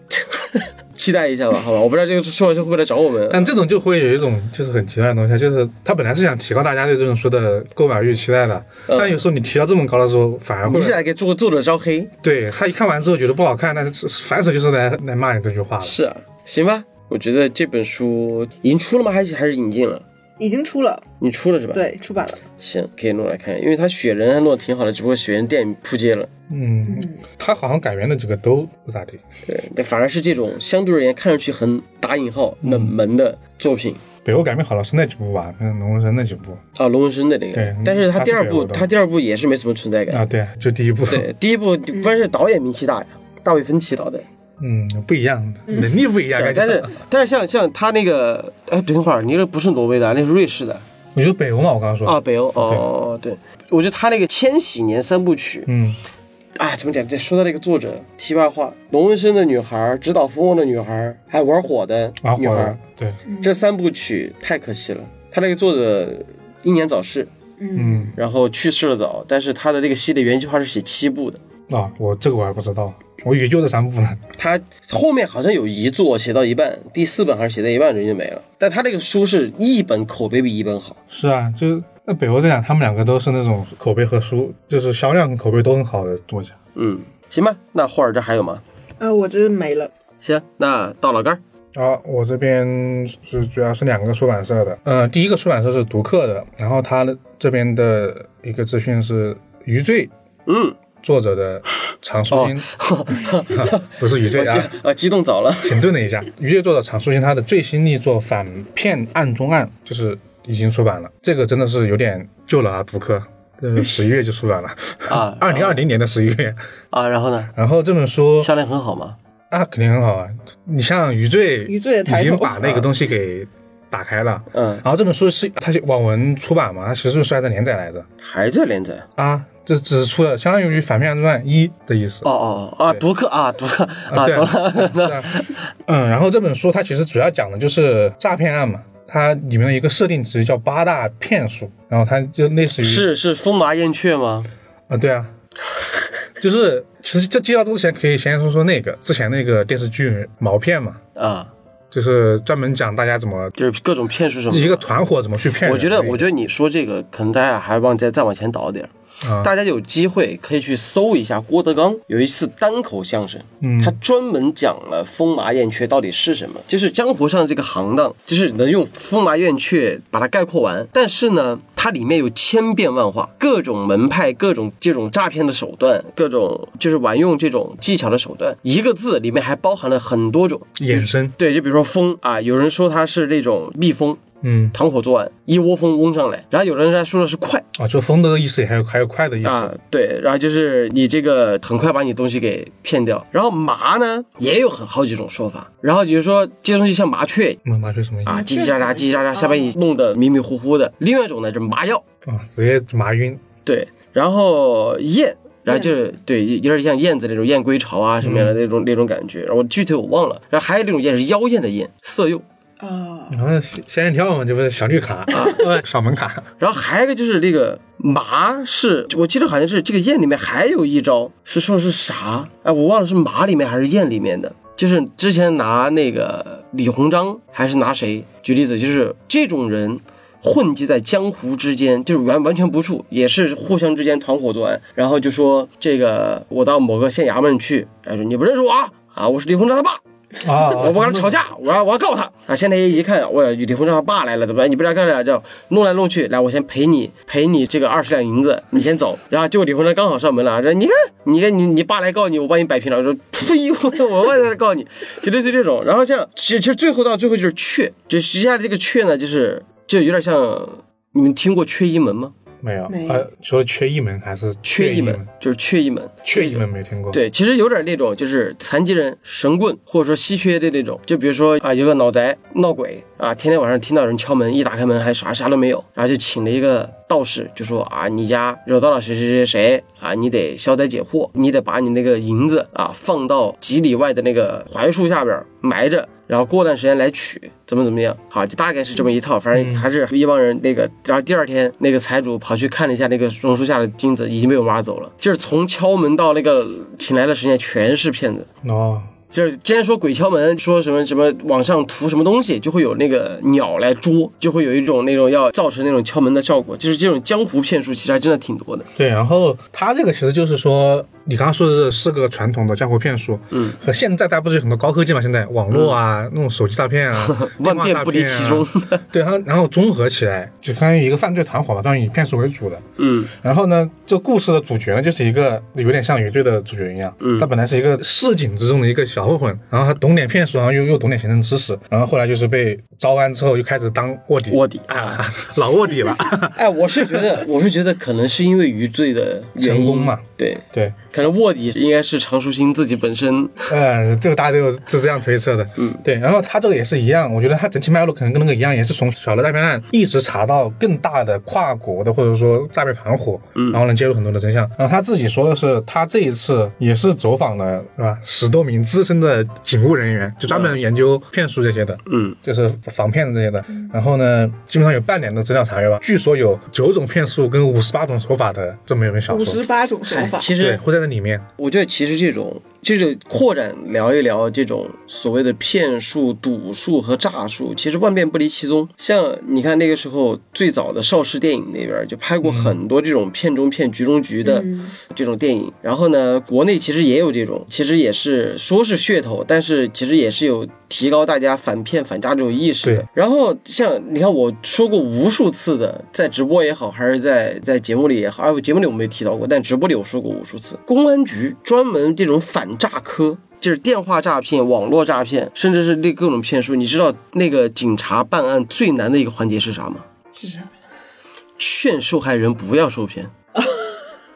Speaker 1: 期待一下吧，好吧？我不知道这个出版社会不会来找我们。
Speaker 2: 但这种就会有一种就是很奇怪的东西，就是他本来是想提高大家对这种书的购买欲期待的，但有时候你提到这么高的时候，反而会
Speaker 1: 你是来给作作者招黑？
Speaker 2: 对他一看完之后觉得不好看，但是反手就是来来骂你这句话了。
Speaker 1: 是啊，行吧。我觉得这本书已经出了吗？还是还是引进了？
Speaker 3: 已经出了，
Speaker 1: 你出了是吧？，
Speaker 3: 对，出版了。
Speaker 1: 行，可以弄来看，因为他雪人还弄得挺好的，只不过雪人电影扑街了。
Speaker 2: 嗯，他好像改编的几个都不咋地。
Speaker 1: 对，反而是这种相对而言看上去很打引号冷门的作品
Speaker 2: 北欧改编好了是那几部吧，那龙纹身那几部
Speaker 1: 啊，龙纹身的那个。
Speaker 2: 对
Speaker 1: 但是他第二部，
Speaker 2: 他
Speaker 1: 第二部也是没什么存在感。
Speaker 2: 啊，对，就第一部，
Speaker 1: 对，第一部关键是导演名气大呀，大卫芬奇导的。
Speaker 2: 嗯，不一样，能力不一样。
Speaker 1: 但是但是像像他那个，哎，等会儿，你那不是挪威的，那是瑞士的。
Speaker 2: 我觉得北欧嘛，我刚刚说
Speaker 1: 啊，，北欧。哦，对，我觉得他那个千禧年三部曲，
Speaker 2: 嗯，
Speaker 1: 哎，怎么讲？这说到那个作者，题外话，龙纹身的女孩，指导蜂窝的女孩，还有玩火的女孩
Speaker 2: 玩火的，，对，
Speaker 1: 这三部曲太可惜了。他那个作者英年早逝，
Speaker 2: 嗯，
Speaker 1: 然后去世的早，但是他的那个系列原计划是写七部的。
Speaker 2: 啊，我这个我还不知道，我以为就这三部呢。
Speaker 1: 他后面好像有一作写到一半，第四本还是写到一半人就没了。但他这个书是一本口碑比一本好，
Speaker 2: 是啊，就那北欧这样，他们两个都是那种口碑和书，就是销量跟口碑都很好的作家。
Speaker 1: 嗯，行吧。那霍尔这还有吗？
Speaker 3: 呃，我这没了。
Speaker 1: 行，那到老干儿。
Speaker 2: 好，我这边是主要是两个出版社的，呃，第一个出版社是读客的，然后他的这边的一个资讯是余罪
Speaker 1: 嗯，
Speaker 2: 作者的常书
Speaker 1: 哦
Speaker 2: 欣，不是余罪啊，
Speaker 1: 啊激动早了。
Speaker 2: 停顿了一下。余罪作者常书欣他的最新力作《反骗案中案》就是已经出版了，这个真的是有点旧了啊，读客。呃，十一月就出版了
Speaker 1: 啊
Speaker 2: 二零二零年的十一月。
Speaker 1: 啊，然后呢？
Speaker 2: 然后这本书
Speaker 1: 销量很好吗？
Speaker 2: 啊，肯定很好啊。你像余罪，
Speaker 3: 余罪
Speaker 2: 已经把那个东西给打开了。
Speaker 1: 嗯，
Speaker 2: 然后这本书是它是网文出版嘛，它其实是还在连载来着
Speaker 1: 还在连载。
Speaker 2: 啊，这只是出了相当于《反面暗传一》的意思。
Speaker 1: 哦哦哦啊，读客啊，读客啊，
Speaker 2: 对
Speaker 1: 懂了。
Speaker 2: 是啊嗯，然后这本书它其实主要讲的就是诈骗案嘛，它里面的一个设定值叫八大骗术，然后它就类似于
Speaker 1: 是是风麻燕雀吗？
Speaker 2: 啊，对啊，就是其实这介绍之前可以先说说那个之前那个电视剧《毛骗》嘛，
Speaker 1: 啊，
Speaker 2: 就是专门讲大家怎么
Speaker 1: 就是各种骗术什么。
Speaker 2: 一个团伙怎么去骗。
Speaker 1: 我觉得，我觉得你说这个，可能大家还往再再往前倒点大家有机会可以去搜一下郭德纲有一次单口相声，
Speaker 2: 嗯
Speaker 1: 他专门讲了风麻燕雀到底是什么，就是江湖上这个行当，就是能用风麻燕雀把它概括完。但是呢，它里面有千变万化，各种门派，各种这种诈骗的手段，各种就是玩用这种技巧的手段，一个字里面还包含了很多种。
Speaker 2: 衍生，
Speaker 1: 对，就比如说风啊，有人说它是那种蜜蜂，
Speaker 2: 嗯
Speaker 1: 团伙作案，一窝蜂嗡上来，然后有人还说的是快
Speaker 2: 啊，就风的意思也还有还有快的意思，
Speaker 1: 啊，对，然后就是你这个很快把你东西给骗掉，然后麻呢也有很好几种说法，然后比如说这些东西像麻雀
Speaker 2: 那麻雀什么意思
Speaker 1: 啊，叽叽喳喳叽叽喳喳，下把你弄得迷迷糊糊的，另外一种呢就是麻药，
Speaker 2: 啊？直接麻晕，
Speaker 1: 对，然后燕。然后就是对，有点像燕子那种燕归巢啊什么样的那种、那种感觉，然后我具体我忘了。然后还有那种燕是妖艳的艳，色诱。
Speaker 3: 啊，
Speaker 2: 然后仙仙人跳嘛，这不是小绿卡啊，对小门卡，
Speaker 1: 然后还有一个就是那个麻是，我记得好像是这个宴里面还有一招是说是啥？哎，我忘了是麻里面还是宴里面的。就是之前拿那个李鸿章还是拿谁举例子，就是这种人混迹在江湖之间，就是完完全不处，也是互相之间团伙作案。然后就说这个我到某个县衙门去，然后说你不认识我啊啊，我是李鸿章他爸。
Speaker 2: 啊，
Speaker 1: 我不跟他吵架，我要我要告他啊！县太爷一看，我李鸿章他爸来了，怎么办？你不知道干啥？这弄来弄去，来，我先赔你赔你这个二十两银子，你先走。然后结果李鸿章刚好上门了，说你看你看你你爸来告你，我帮你摆平了。我说 呸，我我外在这告你，就类似这种。然后像其实其实最后到最后就是阙，就实际上这个阙呢，就是就有点像你们听过缺一门吗？
Speaker 2: 没有，
Speaker 3: 没有
Speaker 2: 呃，说缺一门还是
Speaker 1: 缺一门就是缺一门，
Speaker 2: 缺一门没听过。，
Speaker 1: 对，其实有点那种就是残疾人、神棍或者说稀缺的那种，就比如说啊，有个脑宅闹鬼啊，天天晚上听到人敲门，一打开门还啥啥都没有，然后就请了一个道士，就说啊，你家惹到了谁谁谁谁啊，你得消灾解惑，你得把你那个银子啊放到几里外的那个槐树下边埋着。然后过段时间来取，怎么怎么样？好，就大概是这么一套，反正还是一帮人那个。然后第二天，那个财主跑去看了一下那个榕树下的金子，已经被我挖走了。就是从敲门到那个请来的时间，全是骗子。
Speaker 2: 哦，
Speaker 1: 就是之前说鬼敲门，说什么什么往上涂什么东西，就会有那个鸟来捉，就会有一种那种要造成那种敲门的效果。就是这种江湖骗术，其实还真的挺多的。
Speaker 2: 对，然后他这个其实就是说，你刚刚说的是个传统的江湖骗术，
Speaker 1: 嗯，
Speaker 2: 和现在大家不是有很多高科技嘛？现在网络啊，那种手机诈骗啊，
Speaker 1: 万变不离其中
Speaker 2: 啊。对，然后然后综合起来，就相当于一个犯罪团伙嘛，当然以骗术为主的。
Speaker 1: 嗯
Speaker 2: 然后呢，这故事的主角呢，就是一个有点像原罪的主角一样，
Speaker 1: 嗯
Speaker 2: 他本来是一个市井之中的一个小混混，然后他懂点骗术，然后又又懂点行政知识，然后后来就是被招安之后，又开始当卧底，
Speaker 1: 卧底
Speaker 2: 啊，老卧底了。
Speaker 1: 哎，我是觉得，我是觉得可能是因为余罪的
Speaker 2: 成功嘛。
Speaker 1: 对，
Speaker 2: 对，
Speaker 1: 可能卧底应该是常书欣自己本身。
Speaker 2: 呃，这个大家都有是这样推测的。
Speaker 1: 嗯，
Speaker 2: 对。然后他这个也是一样，我觉得他整体脉络可能跟那个一样，也是从小的诈骗案一直查到更大的跨国的或者说诈骗团伙，
Speaker 1: 嗯
Speaker 2: 然后能揭露很多的真相。然后他自己说的是，他这一次也是走访了是吧十多名资深的警务人员，就专门研究骗术这些的。
Speaker 1: 嗯
Speaker 2: 就是防骗的这些的，然后呢，基本上有半年的资料查阅吧。据说有九种骗术跟五十八种手法的这么一本小说
Speaker 3: 五十，八种手法，
Speaker 1: 其实
Speaker 2: 会在里面。
Speaker 1: 我觉得其实这种就是扩展聊一聊这种所谓的骗术、赌术和诈术，其实万变不离其宗。像你看那个时候最早的邵氏电影那边就拍过很多这种骗中骗、局中局的
Speaker 3: 嗯
Speaker 1: 这种电影。然后呢，国内其实也有这种，其实也是说是噱头，但是其实也是有提高大家反骗反诈这种意识的。然后像你看我说过无数次的，在直播也好，还是在在节目里也好，啊，我节目里我没提到过，但直播里我说过无数次，公安局专门这种反诈科。就是电话诈骗、网络诈骗，甚至是那各种骗术。你知道那个警察办案最难的一个环节是啥吗？
Speaker 3: 是啥？
Speaker 1: 劝受害人不要受骗，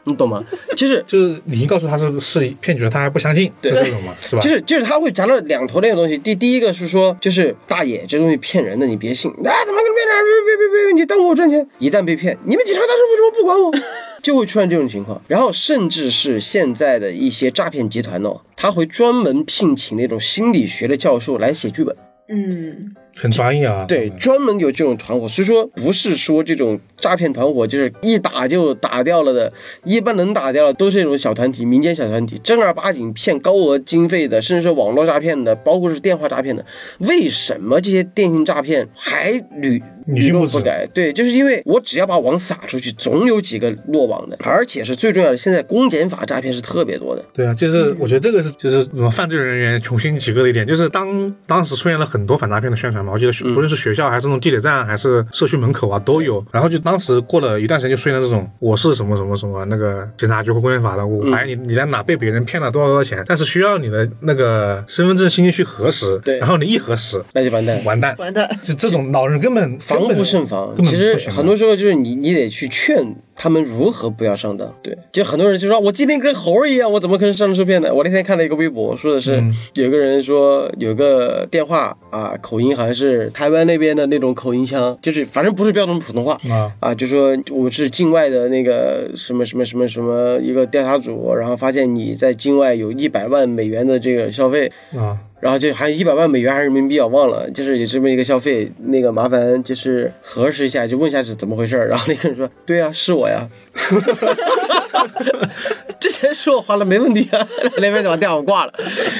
Speaker 1: 你懂吗？就是
Speaker 2: 就是你一告诉他是是骗局了，他还不相信，
Speaker 1: 对
Speaker 2: 是这种吗？是吧？
Speaker 1: 就是就是他会讲到两头那个东西。第第一个是说，就是大爷这东西骗人的，你别信。啊，他妈跟你骗人，别别别别，你耽误我赚钱。一旦被骗，你们警察当时为什么不管我？就会出现这种情况。然后甚至是现在的一些诈骗集团哦，他会专门聘请那种心理学的教授来写剧本。
Speaker 3: 嗯，
Speaker 2: 很专业啊。
Speaker 1: 对，专门有这种团伙，所以说不是说这种诈骗团伙就是一打就打掉了的，一般能打掉的都是这种小团体、民间小团体，正儿八经骗高额经费的，甚至是网络诈骗的，包括是电话诈骗的。为什么这些电信诈骗还屡屡
Speaker 2: 屡禁不止
Speaker 1: 禁不改？对，就是因为我只要把网撒出去，总有几个落网的，而且是最重要的，现在公检法诈骗是特别多的。
Speaker 2: 对啊，就是我觉得这个是就是什么犯罪人员穷凶极恶的一点，就是当当时出现了很多反诈骗的宣传嘛，我记得不论是学校还是那种地铁站还是社区门口啊都有，然后就当时过了一段时间就出现了这种我是什么什么什么那个警察局或公检法的，我怀疑你你在哪被别人骗了多少多少钱，但是需要你的那个身份证信息去核实，
Speaker 1: 对。
Speaker 2: 然后你一核实
Speaker 1: 那就完蛋，
Speaker 2: 完蛋，
Speaker 3: 完蛋，
Speaker 2: 就这种老人根本
Speaker 1: 防不胜防。其实很多时候就是你，你得去劝他们如何不要上当。对，就很多人就说，我今天跟猴儿一样，我怎么可能上当受骗呢？我那天看了一个微博，说的是、
Speaker 2: 嗯
Speaker 1: 有个人说有个电话啊，口音好像是台湾那边的那种口音腔，就是反正不是标准普通话。
Speaker 2: 啊，
Speaker 1: 啊，就说我是境外的那个什么什么什么什么一个调查组，然后发现你在境外有一百万美元的这个消费，
Speaker 2: 啊，
Speaker 1: 然后就还一百万美元还是人民币啊，忘了，就是有这么一个消费，那个麻烦就是核实一下，就问一下是怎么回事儿。然后那个人说，对啊、是我呀，之前说我花了没问题啊，那边就把电话挂了。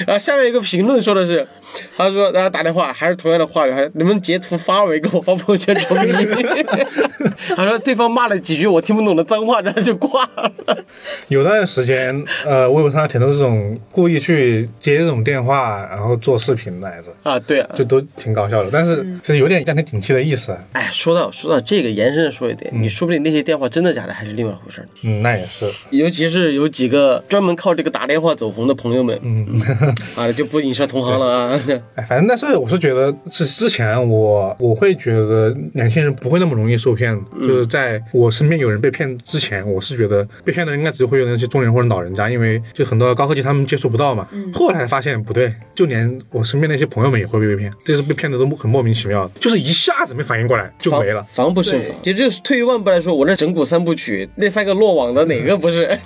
Speaker 1: 然后下面一个评论说的是，他说大家打电话还是同样的话语，还是你们截图发我一个，我发朋友圈冲你。他说对方骂了几句我听不懂的脏话，然后就挂了。
Speaker 2: 有段时间，呃，微博上挺多这种故意去接这种电话，然后做视频的来着，
Speaker 1: 啊，对啊，
Speaker 2: 就都挺搞笑的。但是其实有点降低警惕的意思。
Speaker 1: 哎，说到说到这个，延伸的说一点，你说不定那些电话真的假的还是另外一回事。
Speaker 2: 嗯，那也是。
Speaker 1: 尤其是有几个专门靠这个打电话走红的朋友们，
Speaker 2: 嗯，
Speaker 1: 啊，就不影射同行了啊。
Speaker 2: 哎，反正但是我是觉得是之前我我会觉得年轻人不会那么容易受骗，就是在我身边有人被骗之前，我是觉得被骗的应该只会有那些中年或者老人家，因为就很多高科技他们接触不到嘛。后来发现不对，就连我身边那些朋友们也会被骗，这是被骗的都很莫名其妙，就是一下子没反应过来就没了。
Speaker 1: 防不胜防。也就是退一万步来说，我这整蛊三部曲那三个落网的哪个不是？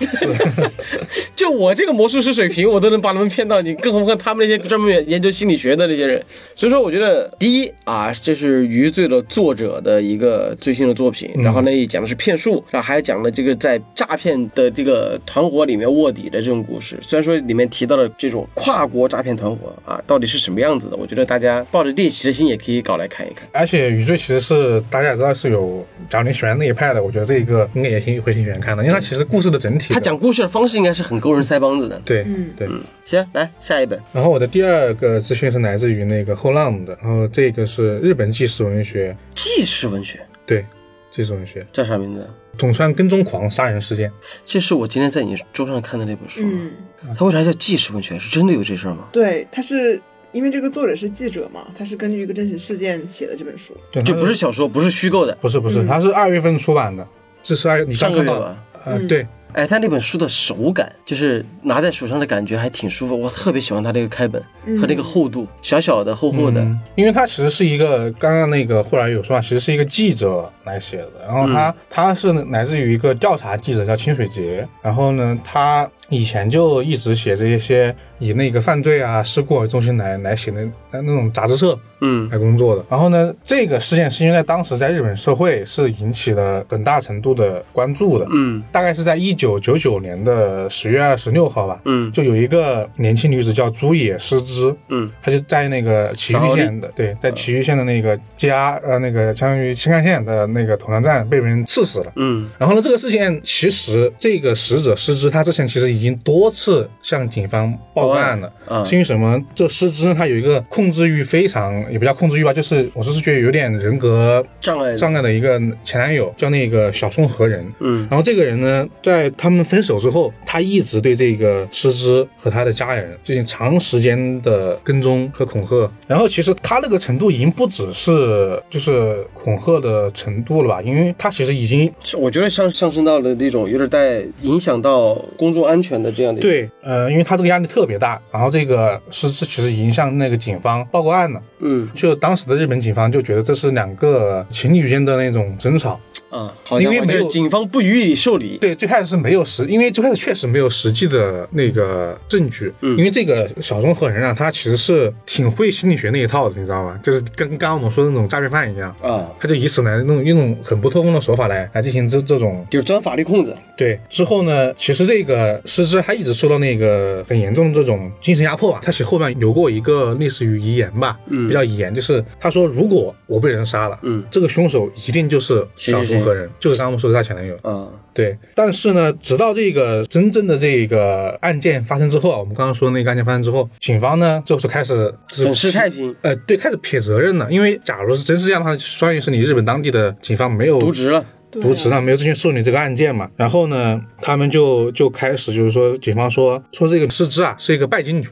Speaker 1: 就我这个魔术师水平，我都能把他们骗到你，更何况他们那些专门研究心理学的那些人。所以说，我觉得第一啊，这是余罪的作者的一个最新的作品，然后呢也讲的是骗术，然后还讲了这个在诈骗的这个团伙里面卧底的这种故事。虽然说里面提到了这种跨国诈骗团伙啊，到底是什么样子的，我觉得大家抱着猎奇的心也可以搞来看一看。
Speaker 2: 而且余罪其实是大家也知道是有，假如你喜欢那一派的，我觉得这一个应该也挺会挺喜欢看的，因为它其实故事的整体的，
Speaker 1: 他讲故事的方式应该是很勾人腮帮子的。
Speaker 2: 对
Speaker 3: 嗯
Speaker 2: 对。
Speaker 1: 行，来下一本。
Speaker 2: 然后我的第二个资讯是来自于那个后浪的，然后这个是日本纪实文学，
Speaker 1: 纪实文学
Speaker 2: 对，纪实文学
Speaker 1: 叫啥名字？
Speaker 2: 总川跟踪狂杀人事件，
Speaker 1: 这是我今天在你桌上看的那本书。
Speaker 3: 嗯，
Speaker 1: 它为啥叫纪实文学？是真的有这事儿吗？
Speaker 3: 对，它是因为这个作者是记者嘛，他是根据一个真实事件写的这本书。
Speaker 2: 对，
Speaker 1: 这不是小说，不是虚构的。
Speaker 2: 不是不是，
Speaker 3: 嗯
Speaker 2: 它是二月份出版的，这是二你
Speaker 1: 上
Speaker 2: 刚看到的
Speaker 1: 个月吧。
Speaker 2: 呃，
Speaker 3: 嗯
Speaker 2: 对，
Speaker 1: 哎，他那本书的手感，就是拿在手上的感觉还挺舒服。我特别喜欢它这个开本和那个厚度，小小的、厚厚的。
Speaker 2: 嗯，因为他其实是一个刚刚那个后来有说啊，其实是一个记者来写的，然后他、他是来自于一个调查记者叫清水节，然后呢，他以前就一直写这些以那个犯罪啊事故为中心来来写的那那种杂志社
Speaker 1: 嗯。
Speaker 2: 来工作的。然后呢，这个事件是因为在当时在日本社会是引起了很大程度的关注的，
Speaker 1: 嗯。
Speaker 2: 大概是在一九九九年的十月二十六号吧，
Speaker 1: 嗯。
Speaker 2: 就有一个年轻女子叫朱野诗织，
Speaker 1: 嗯。
Speaker 2: 她就在那个埼玉县的，对，在埼玉县的那个家，呃，那个相当于新干线的那个统川站被人刺死了。
Speaker 1: 嗯。
Speaker 2: 然后呢，这个事件其实这个死者诗织她之前其实已经多次向警方报案了。
Speaker 1: 报案啊
Speaker 2: 是因为什么？这失之呢，他有一个控制欲非常，也不叫控制欲吧，就是我是觉得有点人格
Speaker 1: 障碍
Speaker 2: 障碍的一个前男友，叫那个小松和人。
Speaker 1: 嗯
Speaker 2: 然后这个人呢，在他们分手之后，他一直对这个失之和他的家人进行长时间的跟踪和恐吓。然后其实他那个程度已经不只是就是恐吓的程度了吧，因为他其实已经
Speaker 1: 我觉得上上升到了那种有点带影响到公众安全的这样的。，
Speaker 2: 对，呃，因为他这个压力特别大，然后这个是这其实已经向那个警方报过案了。
Speaker 1: 嗯
Speaker 2: 就当时的日本警方就觉得这是两个情侣间的那种争吵，
Speaker 1: 啊，好
Speaker 2: 因为没有
Speaker 1: 警方不予以受理。
Speaker 2: 对，最开始是没有实，因为最开始确实没有实际的那个证据。
Speaker 1: 嗯
Speaker 2: 因为这个小钟和人啊，他其实是挺会心理学那一套的，你知道吗？就是跟刚刚我们说的那种诈骗犯一样，
Speaker 1: 啊，
Speaker 2: 他就以此来那种用很不透风的手法来来进行这这种
Speaker 1: 就是钻法律空子。
Speaker 2: 对。之后呢，其实这个失之他一直受到那个很严重的这种精神压迫吧。他其实后面留过一个类似于遗言吧，
Speaker 1: 嗯
Speaker 2: 比较遗言，就是他说如果我被人杀了，
Speaker 1: 嗯
Speaker 2: 这个凶手一定就是小松和人，就是刚刚我们说的他前男友。
Speaker 1: 嗯，
Speaker 2: 对，但是呢，直到这个真正的这个案件发生之后啊，我们刚刚说的那个案件发生之后，警方呢就是开始就是
Speaker 1: 粉饰太平，
Speaker 2: 呃，对，开始撇责任了。因为假如是真是这样的话，相当于是你日本当地的警方没有
Speaker 1: 渎职了。
Speaker 2: 渎职了，没有进行受理这个案件嘛。然后呢，他们就就开始就是说，警方说说这个失之啊是一个拜金女，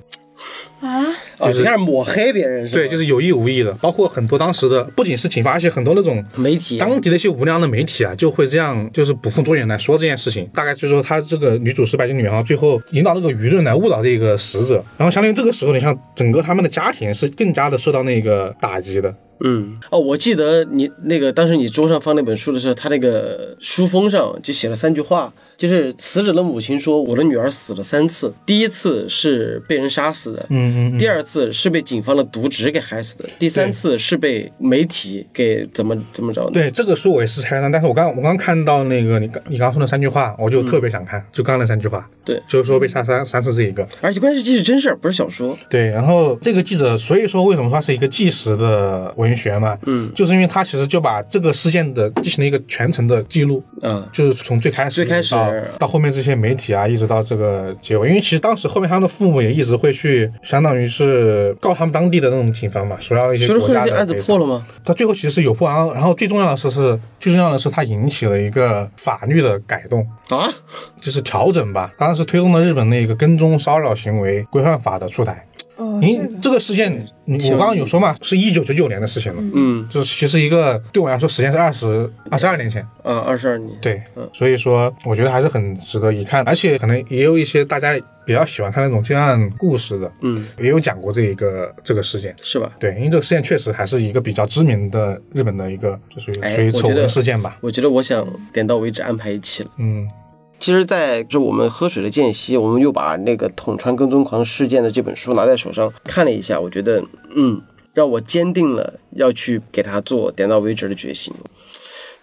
Speaker 3: 啊，
Speaker 1: 哦，就开始抹黑别人是吧？
Speaker 2: 对，就是有意无意的，包括很多当时的不仅是警方，而且很多那种
Speaker 1: 媒体
Speaker 2: 当地的一些无良的媒体啊，就会这样，就是不负众望来说这件事情。大概就是说，她这个女主是白金女，然后最后引导那个舆论来误导这个死者，然后相当于这个时候，你像整个他们的家庭是更加的受到那个打击的。
Speaker 1: 嗯，哦，我记得你那个当时你桌上放那本书的时候，它那个书封上就写了三句话，就是死者的母亲说，我的女儿死了三次，第一次是被人杀死的，
Speaker 2: 嗯嗯嗯，
Speaker 1: 第二次是被警方的渎职给害死的，第三次是被媒体给怎么怎么着的。
Speaker 2: 对这个书我也是猜的，但是我刚我刚看到那个你刚你刚刚说的三句话，我就特别想看，就刚刚那三句话，
Speaker 1: 对
Speaker 2: 就是说被杀三三次这一个。
Speaker 1: 而且关键是这是真事儿，不是小说。
Speaker 2: 对，然后这个记者，所以说为什么他是一个纪实的文学嘛？
Speaker 1: 嗯，
Speaker 2: 就是因为他其实就把这个事件的进行了一个全程的记录，
Speaker 1: 嗯，
Speaker 2: 就是从最开始
Speaker 1: 最开始
Speaker 2: 到到后面这些媒体啊，一直到这个结尾。因为其实当时后面他们的父母也一直会去，相当于是告他们当地的那种警方嘛，索要一些
Speaker 1: 所以
Speaker 2: 国家的
Speaker 1: 说后来这案子破了吗？
Speaker 2: 他最后其实是有破案，然后最重要的是是最重要的是它引起了一个法律的改动。
Speaker 1: 啊，
Speaker 2: 就是调整吧，当然是推动了日本那个跟踪骚扰行为规范法的出台。
Speaker 3: 哦，
Speaker 2: 因
Speaker 3: 这个
Speaker 2: 事件，我刚刚有说嘛，是一九九九年的事情了，
Speaker 1: 嗯
Speaker 2: 就是其实一个对我来说时间是二十二十二年前，
Speaker 1: 啊，二十二年。
Speaker 2: 对
Speaker 1: 嗯，
Speaker 2: 所以说我觉得还是很值得一看，而且可能也有一些大家比较喜欢看那种罪案故事的，
Speaker 1: 嗯，
Speaker 2: 也有讲过这一个这个事件。
Speaker 1: 是吧？
Speaker 2: 对，因为这个事件确实还是一个比较知名的日本的一个，就属于
Speaker 1: 哎
Speaker 2: 属于丑闻事件吧。
Speaker 1: 我觉得我想点到为止安排一期了。
Speaker 2: 嗯，
Speaker 1: 其实，在这我们喝水的间隙，我们又把那个统川跟踪狂事件的这本书拿在手上看了一下，我觉得，嗯，让我坚定了要去给他做点到为止的决心。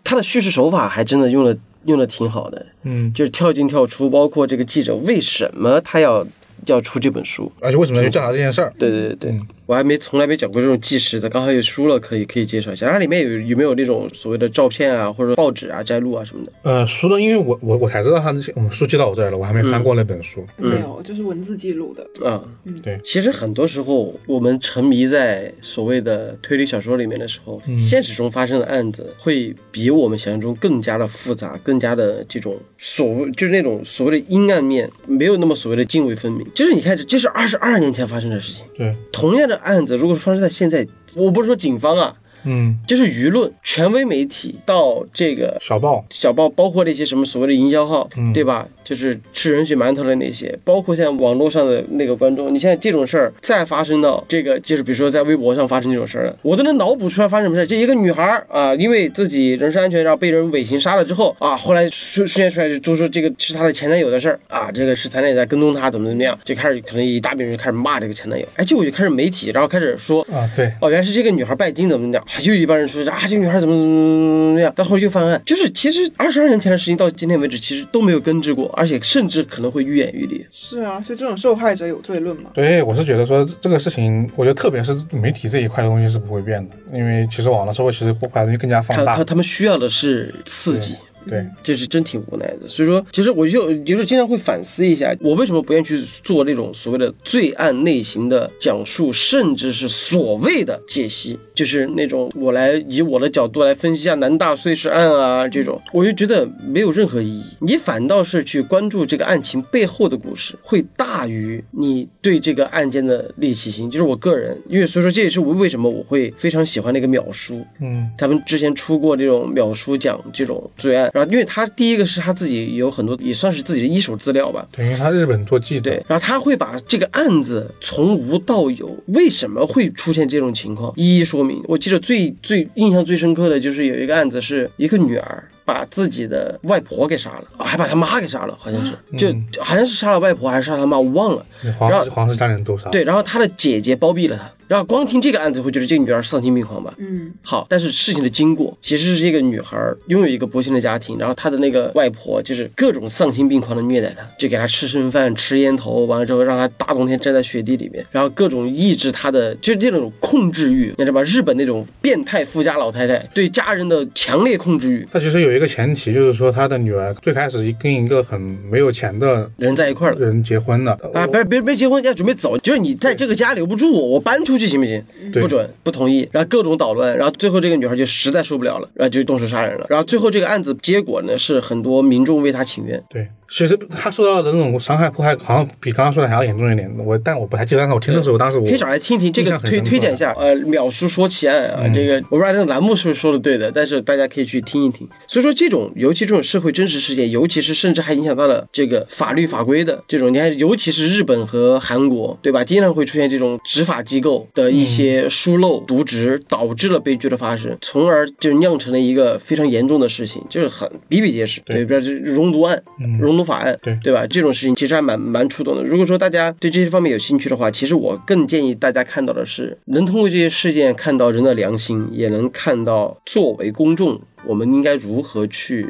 Speaker 1: 他的叙事手法还真的用的用的挺好的，
Speaker 2: 嗯，
Speaker 1: 就是跳进跳出，包括这个记者为什么他要要出这本书。
Speaker 2: 而且为什么要去调查这件事儿？
Speaker 1: 对对对对，我还没从来没讲过这种纪实的，刚好有书了，可以可以介绍一下。它里面有有没有那种所谓的照片啊，或者报纸啊、摘录啊什么的？
Speaker 2: 呃，书的，因为我我我才知道他那些，我们书寄到我这儿了，我还没翻过那本书。
Speaker 3: 没有，就是文字记录的。
Speaker 1: 啊，
Speaker 2: 对，
Speaker 1: 其实很多时候我们沉迷在所谓的推理小说里面的时候，现实中发生的案子会比我们想象中更加的复杂，更加的这种所谓就是那种所谓的阴暗面，没有那么所谓的泾渭分明。就是你看，这这是二十二年前发生的事情，
Speaker 2: 对，
Speaker 1: 同样的案子，如果发生在现在，我不是说警方啊，
Speaker 2: 嗯，
Speaker 1: 就是舆论、权威媒体到这个
Speaker 2: 小报，
Speaker 1: 小报，包括那些什么所谓的营销号，
Speaker 2: 嗯
Speaker 1: 对吧？就是吃人血馒头的那些，包括像网络上的那个观众，你现在这种事儿再发生到这个，就是比如说在微博上发生这种事儿了，我都能脑补出来发生什么事儿。这一个女孩儿啊，因为自己人身安全，然后被人尾行杀了之后啊，后来出出现出来就说这个是她的前男友的事儿啊，这个是前男友在跟踪她，怎么怎么样，就开始可能一大批人就开始骂这个前男友，哎，结果就开始媒体，然后开始说
Speaker 2: 啊，对，
Speaker 1: 哦，原来是这个女孩拜金，怎么怎么样？还有一帮人说啊，这个女孩怎么怎么怎么样？到后来又犯案，就是其实二十二年前的事情到今天为止，其实都没有根治过，而且甚至可能会愈演愈烈。
Speaker 3: 是啊，所以这种受害者有罪论嘛。
Speaker 2: 所以我是觉得说这个事情，我觉得特别是媒体这一块的东西是不会变的，因为其实网络社会其实把东西更加放大。
Speaker 1: 他他他们需要的是刺激。
Speaker 2: 对，
Speaker 1: 这是真挺无奈的，所以说，其实我就有时候经常会反思一下，我为什么不愿意去做那种所谓的罪案类型的讲述，甚至是所谓的解析，就是那种我来以我的角度来分析一下南大碎尸案啊这种，我就觉得没有任何意义。你反倒是去关注这个案情背后的故事，会大于你对这个案件的猎奇心。就是我个人，因为所以说这也是我为什么我会非常喜欢那个秒叔，
Speaker 2: 嗯，
Speaker 1: 他们之前出过这种秒叔讲这种罪案，然后因为他第一个是他自己有很多也算是自己的一手资料吧，
Speaker 2: 对，因为他日本做记者，
Speaker 1: 对，然后他会把这个案子从无到有，为什么会出现这种情况一一说明。我记得最最印象最深刻的就是有一个案子，是一个女儿把自己的外婆给杀了，还把他妈给杀了，好像是，就好像是杀了外婆还是杀他妈，我忘了。
Speaker 2: 皇
Speaker 1: 然后
Speaker 2: 室皇室家人都杀。
Speaker 1: 对，然后他的姐姐包庇了他，然后光听这个案子会觉得这个女儿丧心病狂吧？
Speaker 3: 嗯，
Speaker 1: 好，但是事情的经过其实是这个女孩拥有一个不幸的家庭，然后她的那个外婆就是各种丧心病狂的虐待她，就给她吃剩饭、吃烟头，完了之后让她大冬天站在雪地里面，然后各种抑制她的就是这种控制欲，你知道吧？日本那种变态富家老太太对家人的强烈控制欲，
Speaker 2: 她其实有一个前提，就是说他的女儿最开始跟一个很没有钱的
Speaker 1: 人在一块儿。
Speaker 2: 人结婚了
Speaker 1: 啊，别别别结婚，要准备走，就是你在这个家留不住我，我搬出去行不行？
Speaker 2: 对
Speaker 1: 不准，不同意，然后各种捣乱，然后最后这个女孩就实在受不了了，然后就动手杀人了。然后最后这个案子结果呢是很多民众为她请愿，
Speaker 2: 对，其实他受到的那种伤害迫害，好像比刚刚说的还要严重一点。我但我不太记得，但是我听的时候，当时我
Speaker 1: 可以找来听听这个推推荐一下，呃，秒叔说奇案啊，这个我不知道这个栏目是不是说的对的，但是大家可以去听一听。所以说这种，尤其这种社会真实事件，尤其是甚至还影响到了这个法律法规的这种，你看，尤其是日本和韩国，对吧？经常会出现这种执法机构的一些疏漏、渎职，导致了悲剧的发生，从而就酿成了一个非常严重的事情，就是很比比皆是。对，比如就是熔毒案、熔毒法案，
Speaker 2: 对
Speaker 1: 对吧？这种事情其实还蛮蛮触动的。如果说大家对这些方面有兴趣的话，其实我更建议大家看到的是，能通过这些事件看到人的良心，也能看到作为公众，我们应该如何去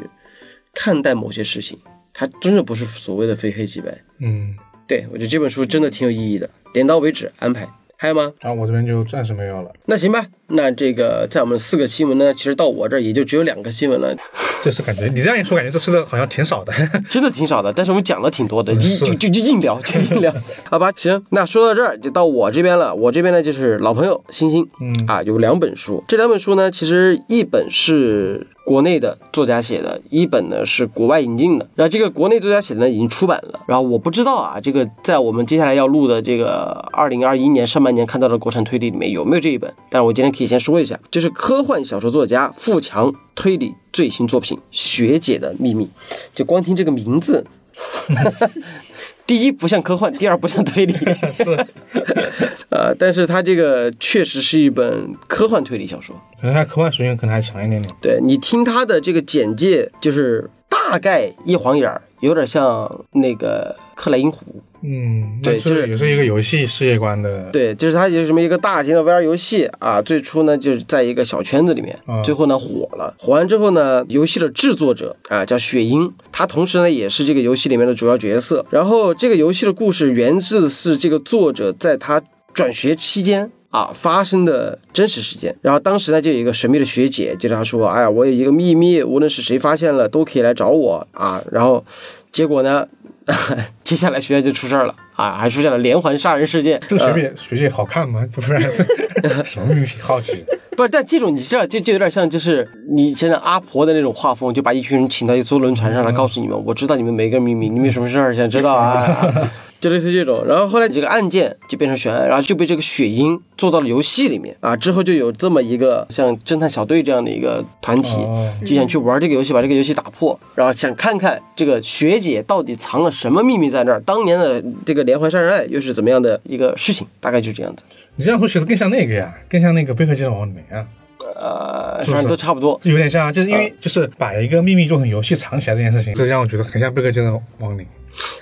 Speaker 1: 看待某些事情。它真的不是所谓的非黑即白。
Speaker 2: 嗯，
Speaker 1: 对我觉得这本书真的挺有意义的。点到为止，安排。还有吗？
Speaker 2: 然后我这边就暂时没有了。
Speaker 1: 那行吧，那这个在我们四个新闻呢，其实到我这儿也就只有两个新闻了，
Speaker 2: 这是感觉你这样一说，感觉这次的好像挺少的。
Speaker 1: 真的挺少的。但是我们讲的挺多的，
Speaker 2: 是
Speaker 1: 就就就硬聊，就硬聊，好吧？行，那说到这儿就到我这边了。我这边呢就是老朋友星星，
Speaker 2: 嗯
Speaker 1: 啊，有两本书。这两本书呢，其实一本是国内的作家写的，一本呢是国外引进的。然后这个国内作家写的呢已经出版了。然后我不知道啊，这个在我们接下来要录的这个二零二一年上半年看到的国产推理里面有没有这一本？但是我今天可以先说一下，这是科幻小说作家富强推理最新作品《学姐的秘密》。就光听这个名字。第一不像科幻，第二不像推理，
Speaker 2: 是，
Speaker 1: 呃，但是它这个确实是一本科幻推理小说。
Speaker 2: 可能它科幻属性可能还强一点点。
Speaker 1: 对你听它的这个简介，就是大概一晃眼儿，有点像那个克莱因湖。
Speaker 2: 嗯，
Speaker 1: 对就是
Speaker 2: 这也是一个游戏世界观的。
Speaker 1: 对，就是它有什么一个大型的 VR 游戏啊，最初呢就是在一个小圈子里面，
Speaker 2: 嗯
Speaker 1: 最后呢火了，火完之后呢，游戏的制作者啊叫雪鹰，他同时呢也是这个游戏里面的主要角色。然后这个游戏的故事源自是这个作者在他转学期间。啊，发生的真实事件。然后当时呢，就有一个神秘的学姐，就他说：“哎呀，我有一个秘密，无论是谁发现了，都可以来找我啊。”然后结果呢，接下来学校就出事儿了啊，还出现了连环杀人事件。
Speaker 2: 这个学姐学姐好看吗？这不是 什么秘密？好奇。
Speaker 1: 不是，但这种你知道，就就有点像，就是你现在阿婆的那种画风，就把一群人请到一艘轮船上来，告诉你们，我知道你们每个秘密，你们有什么事儿想知道啊？就类似这种。然后后来这个案件就变成悬案，然后就被这个雪鹰做到了游戏里面啊。之后就有这么一个像侦探小队这样的一个团体，
Speaker 2: 哦
Speaker 1: 就想去玩这个游戏，把这个游戏打破，然后想看看这个学姐到底藏了什么秘密在那儿，当年的这个连环杀人案又是怎么样的一个事情，大概就是这样子。
Speaker 2: 你这样会其实更像那个呀，更像那个贝克街的亡灵啊，
Speaker 1: 呃，反正都差不多。
Speaker 2: 有点像啊，就是因为就是把一个秘密做成游戏藏起来这件事情，这让我觉得很像贝克街的亡灵。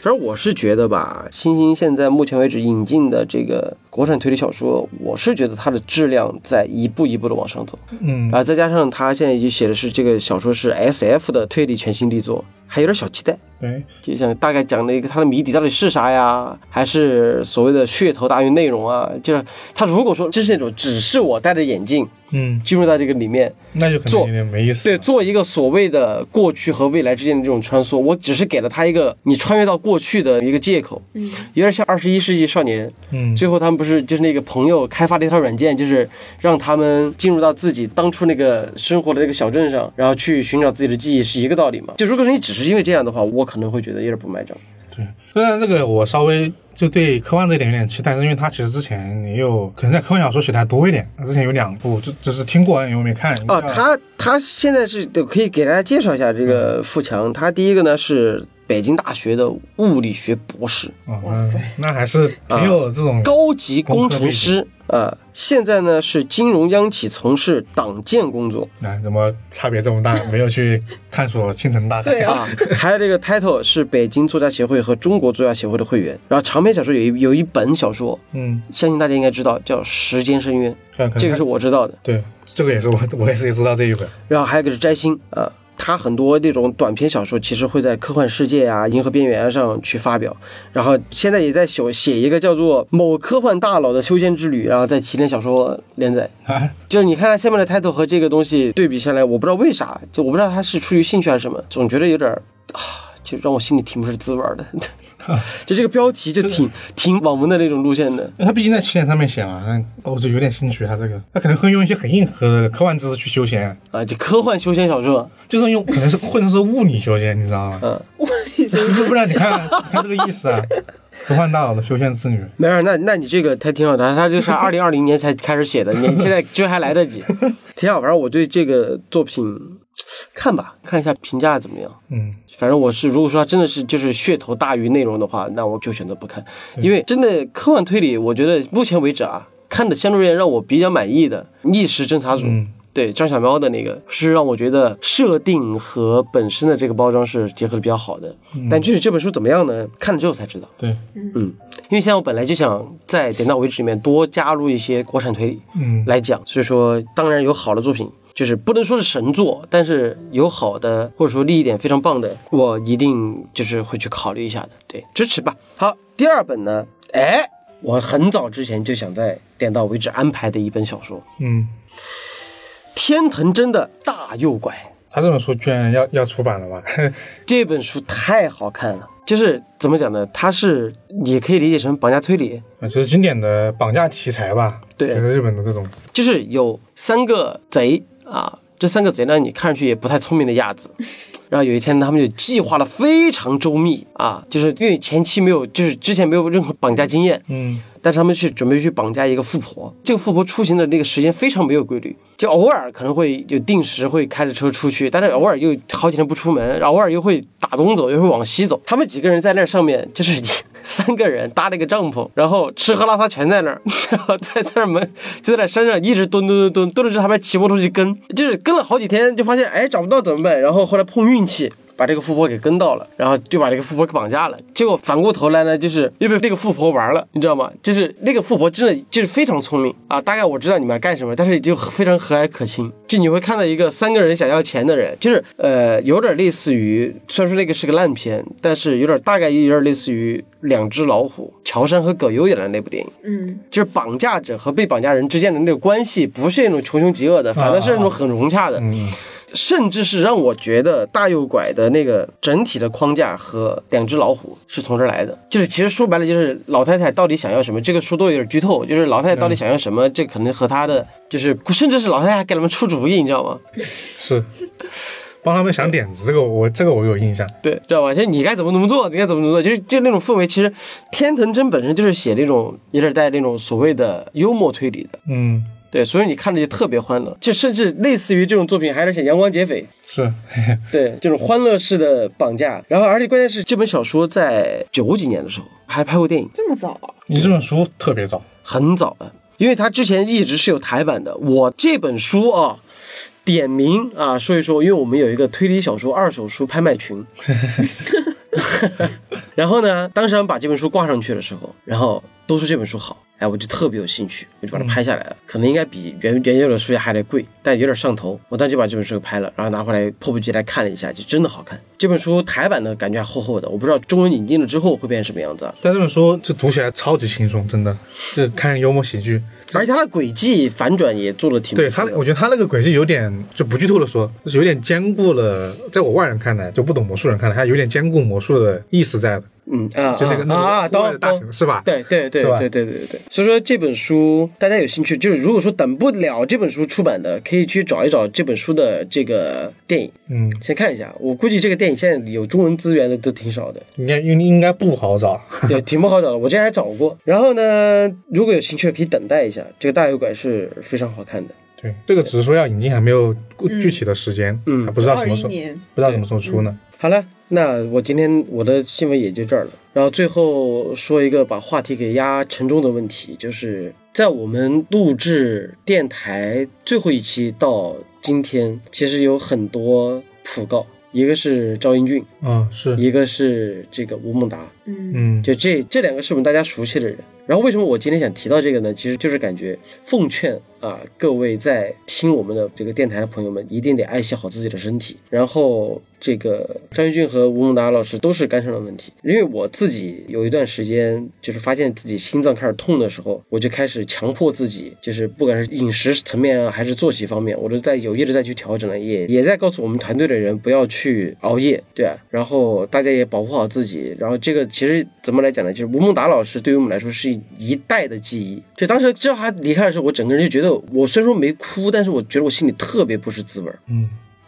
Speaker 1: 反正我是觉得吧，星星现在目前为止引进的这个国产推理小说，我是觉得它的质量在一步一步的往上走，
Speaker 2: 嗯
Speaker 1: 然后再加上他现在已经写的是这个小说是 S F 的推理全新力作，还有点小期待。
Speaker 2: 对，
Speaker 1: 就想大概讲了一个他的谜底到底是啥呀？还是所谓的噱头大于内容啊？就是他如果说这是那种只是我戴着眼镜
Speaker 2: 嗯，
Speaker 1: 进入到这个里面，
Speaker 2: 那就可能
Speaker 1: 做
Speaker 2: 有点没意思。
Speaker 1: 对，做一个所谓的过去和未来之间的这种穿梭，我只是给了他一个你穿越到过去的一个借口，
Speaker 3: 嗯，
Speaker 1: 有点像二十一世纪少年。
Speaker 2: 嗯，
Speaker 1: 最后他们不是就是那个朋友开发了一套软件，就是让他们进入到自己当初那个生活的那个小镇上，然后去寻找自己的记忆，是一个道理嘛？就如果说你只是因为这样的话，我可能会觉得有点不买账。
Speaker 2: 对，虽然这个我稍微就对科幻这一点有点期待，是因为他其实之前也有可能在科幻小说写的还多一点，之前有两部，就只是听过，因为没看。
Speaker 1: 啊，他他现在是对可以给大家介绍一下这个富强，他第一个呢是北京大学的物理学博士，
Speaker 2: 哦
Speaker 3: 哇塞
Speaker 2: 那还是 挺有这种
Speaker 1: 高级工程师啊、现在呢是金融央企从事党建工作
Speaker 2: 啊，怎么差别这么大？没有去探索星辰大海。
Speaker 3: 对啊
Speaker 1: 啊，还有这个 title 是北京作家协会和中国作家协会的会员。然后长篇小说有一有一本小说，
Speaker 2: 嗯，
Speaker 1: 相信大家应该知道，叫《时间深渊》，这个是我知道的。
Speaker 2: 对，这个也是我我也是知道这一本。
Speaker 1: 然后还有一个是摘星啊，他很多那种短篇小说其实会在科幻世界啊、银河边缘啊上去发表。然后现在也在写写一个叫做《某科幻大佬的修仙之旅》，然后在起点小说连载。
Speaker 2: 啊，
Speaker 1: 就是你看他下面的 title 和这个东西对比下来，我不知道为啥，就我不知道他是出于兴趣还是什么，总觉得有点啊，就让我心里挺不是滋味儿的。就这个标题就挺挺网文的那种路线的。
Speaker 2: 他毕竟在起点上面写嘛，那我就有点兴趣。他这个，他可能会用一些很硬核的科幻知识去修仙，
Speaker 1: 啊，就科幻修仙小说，
Speaker 2: 就是用可能是或者是物理修仙，你知道吗？
Speaker 1: 嗯，物理
Speaker 2: 不然你看，你看这个意思啊，科幻大佬的修仙之女。
Speaker 1: 没事，那那你这个他挺好的，他这是二零二零年才开始写的，你现在就还来得及，挺好。玩我对这个作品看吧，看一下评价怎么样。
Speaker 2: 嗯，
Speaker 1: 反正我是，如果说它真的是就是噱头大于内容的话，那我就选择不看，因为真的科幻推理，我觉得目前为止啊，看的相对而言让我比较满意的《逆时侦查组》
Speaker 2: 嗯
Speaker 1: 对张小喵的那个是让我觉得设定和本身的这个包装是结合的比较好的，但具体这本书怎么样呢？看了之后才知道。
Speaker 2: 对，
Speaker 1: 嗯，因为现在我本来就想在点到为止里面多加入一些国产推理
Speaker 2: 嗯，
Speaker 1: 来讲，所以说当然有好的作品，就是不能说是神作，但是有好的或者说利益点非常棒的，我一定就是会去考虑一下的，对，支持吧。好，第二本呢，哎，我很早之前就想在点到为止安排的一本小说，
Speaker 2: 嗯，
Speaker 1: 天藤真的大诱拐。
Speaker 2: 他这本书居然要要出版了吧？
Speaker 1: 这本书太好看了，就是怎么讲呢？它是你可以理解成绑架推理，
Speaker 2: 就是经典的绑架题材吧？
Speaker 1: 对
Speaker 2: 就是日本的这种。
Speaker 1: 就是有三个贼啊，这三个贼呢，你看上去也不太聪明的样子。然后有一天，他们就计划的非常周密啊，就是因为前期没有，就是之前没有任何绑架经验，
Speaker 2: 嗯
Speaker 1: 但是他们去准备去绑架一个富婆。这个富婆出行的那个时间非常没有规律，就偶尔可能会有定时会开着车出去，但是偶尔又好几天不出门，偶尔又会打东走，又会往西走。他们几个人在那上面就是三个人搭了一个帐篷，然后吃喝拉撒全在那儿，然后在在那门就在那山上一直蹲蹲蹲蹲蹲着之后，还边骑摩托去跟，就是跟了好几天，就发现哎找不到怎么办？然后后来碰运气。把这个富婆给跟到了，然后就把这个富婆给绑架了。结果反过头来呢，就是又被这个富婆玩了，你知道吗？就是那个富婆真的就是非常聪明啊！大概我知道你们要干什么，但是就非常和蔼可亲。就你会看到一个三个人想要钱的人，就是呃，有点类似于，虽然说那个是个烂片，但是有点大概有点类似于两只老虎，乔杉和葛优演的那部电影。
Speaker 3: 嗯，
Speaker 1: 就是绑架者和被绑架人之间的那个关系，不是那种穷凶极恶的，反而是那种很融洽的。
Speaker 2: 嗯，
Speaker 1: 甚至是让我觉得大右拐的那个整体的框架和两只老虎是从这儿来的，就是其实说白了就是老太太到底想要什么，这个书都有点剧透，就是老太太到底想要什么，这可能和她的就是甚至是老太太还给他们出主意，你知道吗？
Speaker 2: 是帮他们想点子，这个我这个我有印象。
Speaker 1: 对，知道吧？就是你该怎么怎么做，你该怎么怎么做，就是就那种氛围。其实天藤真本身就是写那种有点带那种所谓的幽默推理的，
Speaker 2: 嗯，
Speaker 1: 对，所以你看着就特别欢乐，就甚至类似于这种作品，还有点像阳光劫匪。
Speaker 2: 是，嘿嘿
Speaker 1: 对，这种欢乐式的绑架，然后而且关键是这本小说在九几年的时候还拍过电影，
Speaker 3: 这么早啊？
Speaker 2: 你这本书特别早。
Speaker 1: 很早了，因为它之前一直是有台版的。我这本书啊，点名啊说一说，因为我们有一个推理小说二手书拍卖群 然后呢，当时他们把这本书挂上去的时候，然后都说这本书好。哎，我就特别有兴趣，我就把它拍下来了。可能应该比原原有的书价还得贵，但有点上头。我当时就把这本书拍了，然后拿回来迫不及待看了一下，就真的好看。这本书台版的感觉还厚厚的，我不知道中文引进了之后会变成什么样子啊。
Speaker 2: 但这本书就读起来超级轻松，真的，就看幽默喜剧。
Speaker 1: 而且它的轨迹反转也做的挺不
Speaker 2: 对
Speaker 1: 它，
Speaker 2: 我觉得它那个轨迹有点就不剧透的说，就是有点兼顾了，在我外人看来，就不懂魔术人看来，它有点兼顾魔术的意思在的。
Speaker 1: 嗯啊
Speaker 2: 就那个
Speaker 1: 啊啊，
Speaker 2: 户外的大
Speaker 1: 懂懂
Speaker 2: 熊是吧？
Speaker 1: 对对对
Speaker 2: 是吧
Speaker 1: 对对对对对，所以说这本书大家有兴趣，就是如果说等不了这本书出版的，可以去找一找这本书的这个电影，
Speaker 2: 嗯，
Speaker 1: 先看一下。我估计这个电影现在有中文资源的都挺少的，
Speaker 2: 应该应应该不好找。
Speaker 1: 对，挺不好找的。我之前还找过。然后呢，如果有兴趣的可以等待一下，这个大油拐是非常好看的。
Speaker 2: 对，这个只是说要引进，还没有具体的时间，
Speaker 1: 嗯
Speaker 2: 还不知道什么时候，不知道什么时候出呢。
Speaker 1: 好了，那我今天我的新闻也就这儿了。然后最后说一个把话题给压沉重的问题，就是在我们录制电台最后一期到今天，其实有很多讣告，一个是赵英俊，
Speaker 2: 嗯，是，
Speaker 1: 一个是这个吴孟达，
Speaker 3: 嗯
Speaker 2: 嗯，
Speaker 1: 就这这两个是我们大家熟悉的人。然后为什么我今天想提到这个呢？其实就是感觉奉劝啊，各位在听我们的这个电台的朋友们，一定得爱惜好自己的身体。然后这个张玉俊和吴孟达老师都是肝肾的问题。因为我自己有一段时间就是发现自己心脏开始痛的时候，我就开始强迫自己，就是不管是饮食层面啊，还是作息方面，我都在有意的再去调整了，也也在告诉我们团队的人不要去熬夜，对啊，然后大家也保护好自己。然后这个其实怎么来讲呢？就是吴孟达老师对于我们来说是一代的记忆。就当时知道他离开的时候，我整个人就觉得，我虽然说没哭，但是我觉得我心里特别不是滋味儿。
Speaker 2: 嗯，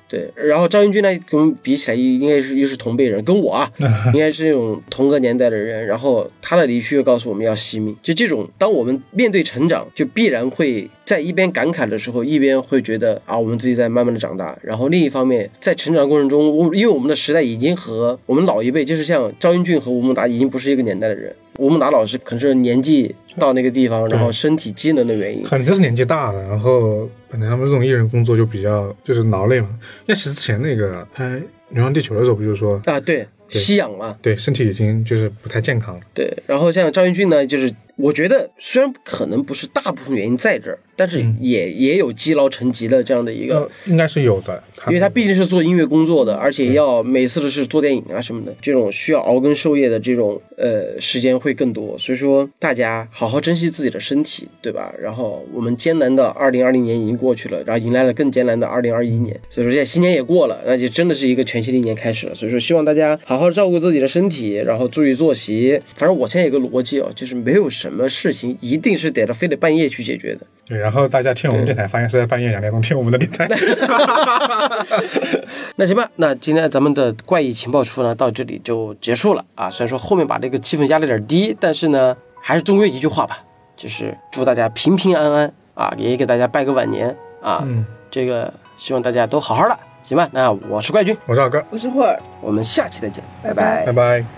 Speaker 1: 对，然后赵英俊呢，跟我们比起来，应该是又是同辈人，跟我啊，应该是那种同个年代的人。然后他的离去又告诉我们要惜命，就这种，当我们面对成长，就必然会在一边感慨的时候，一边会觉得啊，我们自己在慢慢的长大。然后另一方面，在成长过程中，我因为我们的时代已经和我们老一辈，就是像赵英俊和吴孟达，已经不是一个年代的人。吴孟达老师可能是年纪到那个地方，然后身体机能的原因，
Speaker 2: 可能就是年纪大了，然后本来他们这种艺人工作就比较就是劳累嘛。因为其实之前那个拍《流浪地球》的时候，不就说
Speaker 1: 啊，对，吸氧嘛，
Speaker 2: 对，身体已经就是不太健康了。
Speaker 1: 对，然后像赵英俊呢，就是我觉得虽然可能不是大部分原因在这儿，但是也、也有积劳成疾的这样的一个
Speaker 2: 呃，应该是有的，
Speaker 1: 因为他毕竟是做音乐工作的，而且要每次都是做电影啊什么的，这种需要熬更授业的这种呃时间会更多，所以说大家好好珍惜自己的身体，对吧？然后我们艰难的二零二零年已经过去了，然后迎来了更艰难的二零二一年，所以说现在新年也过了，那就真的是一个全新的一年开始了。所以说希望大家好好照顾自己的身体，然后注意作息。反正我现在有个逻辑哦，就是没有什么事情一定是得了非得半夜去解决的。
Speaker 2: 对，然后大家听我们电台，发现是在半夜两点钟听我们的电台。
Speaker 1: 那行吧，那今天咱们的怪异情报处呢到这里就结束了啊。虽然说后面把这个气氛压得有点低，但是呢，还是终归一句话吧，就是祝大家平平安安啊，也给大家拜个晚年啊。
Speaker 2: 嗯，
Speaker 1: 这个希望大家都好好的，行吧？那我是怪军，
Speaker 2: 我是二哥，
Speaker 3: 我是霍尔，
Speaker 1: 我们下期再见，拜
Speaker 3: 拜
Speaker 2: 拜拜。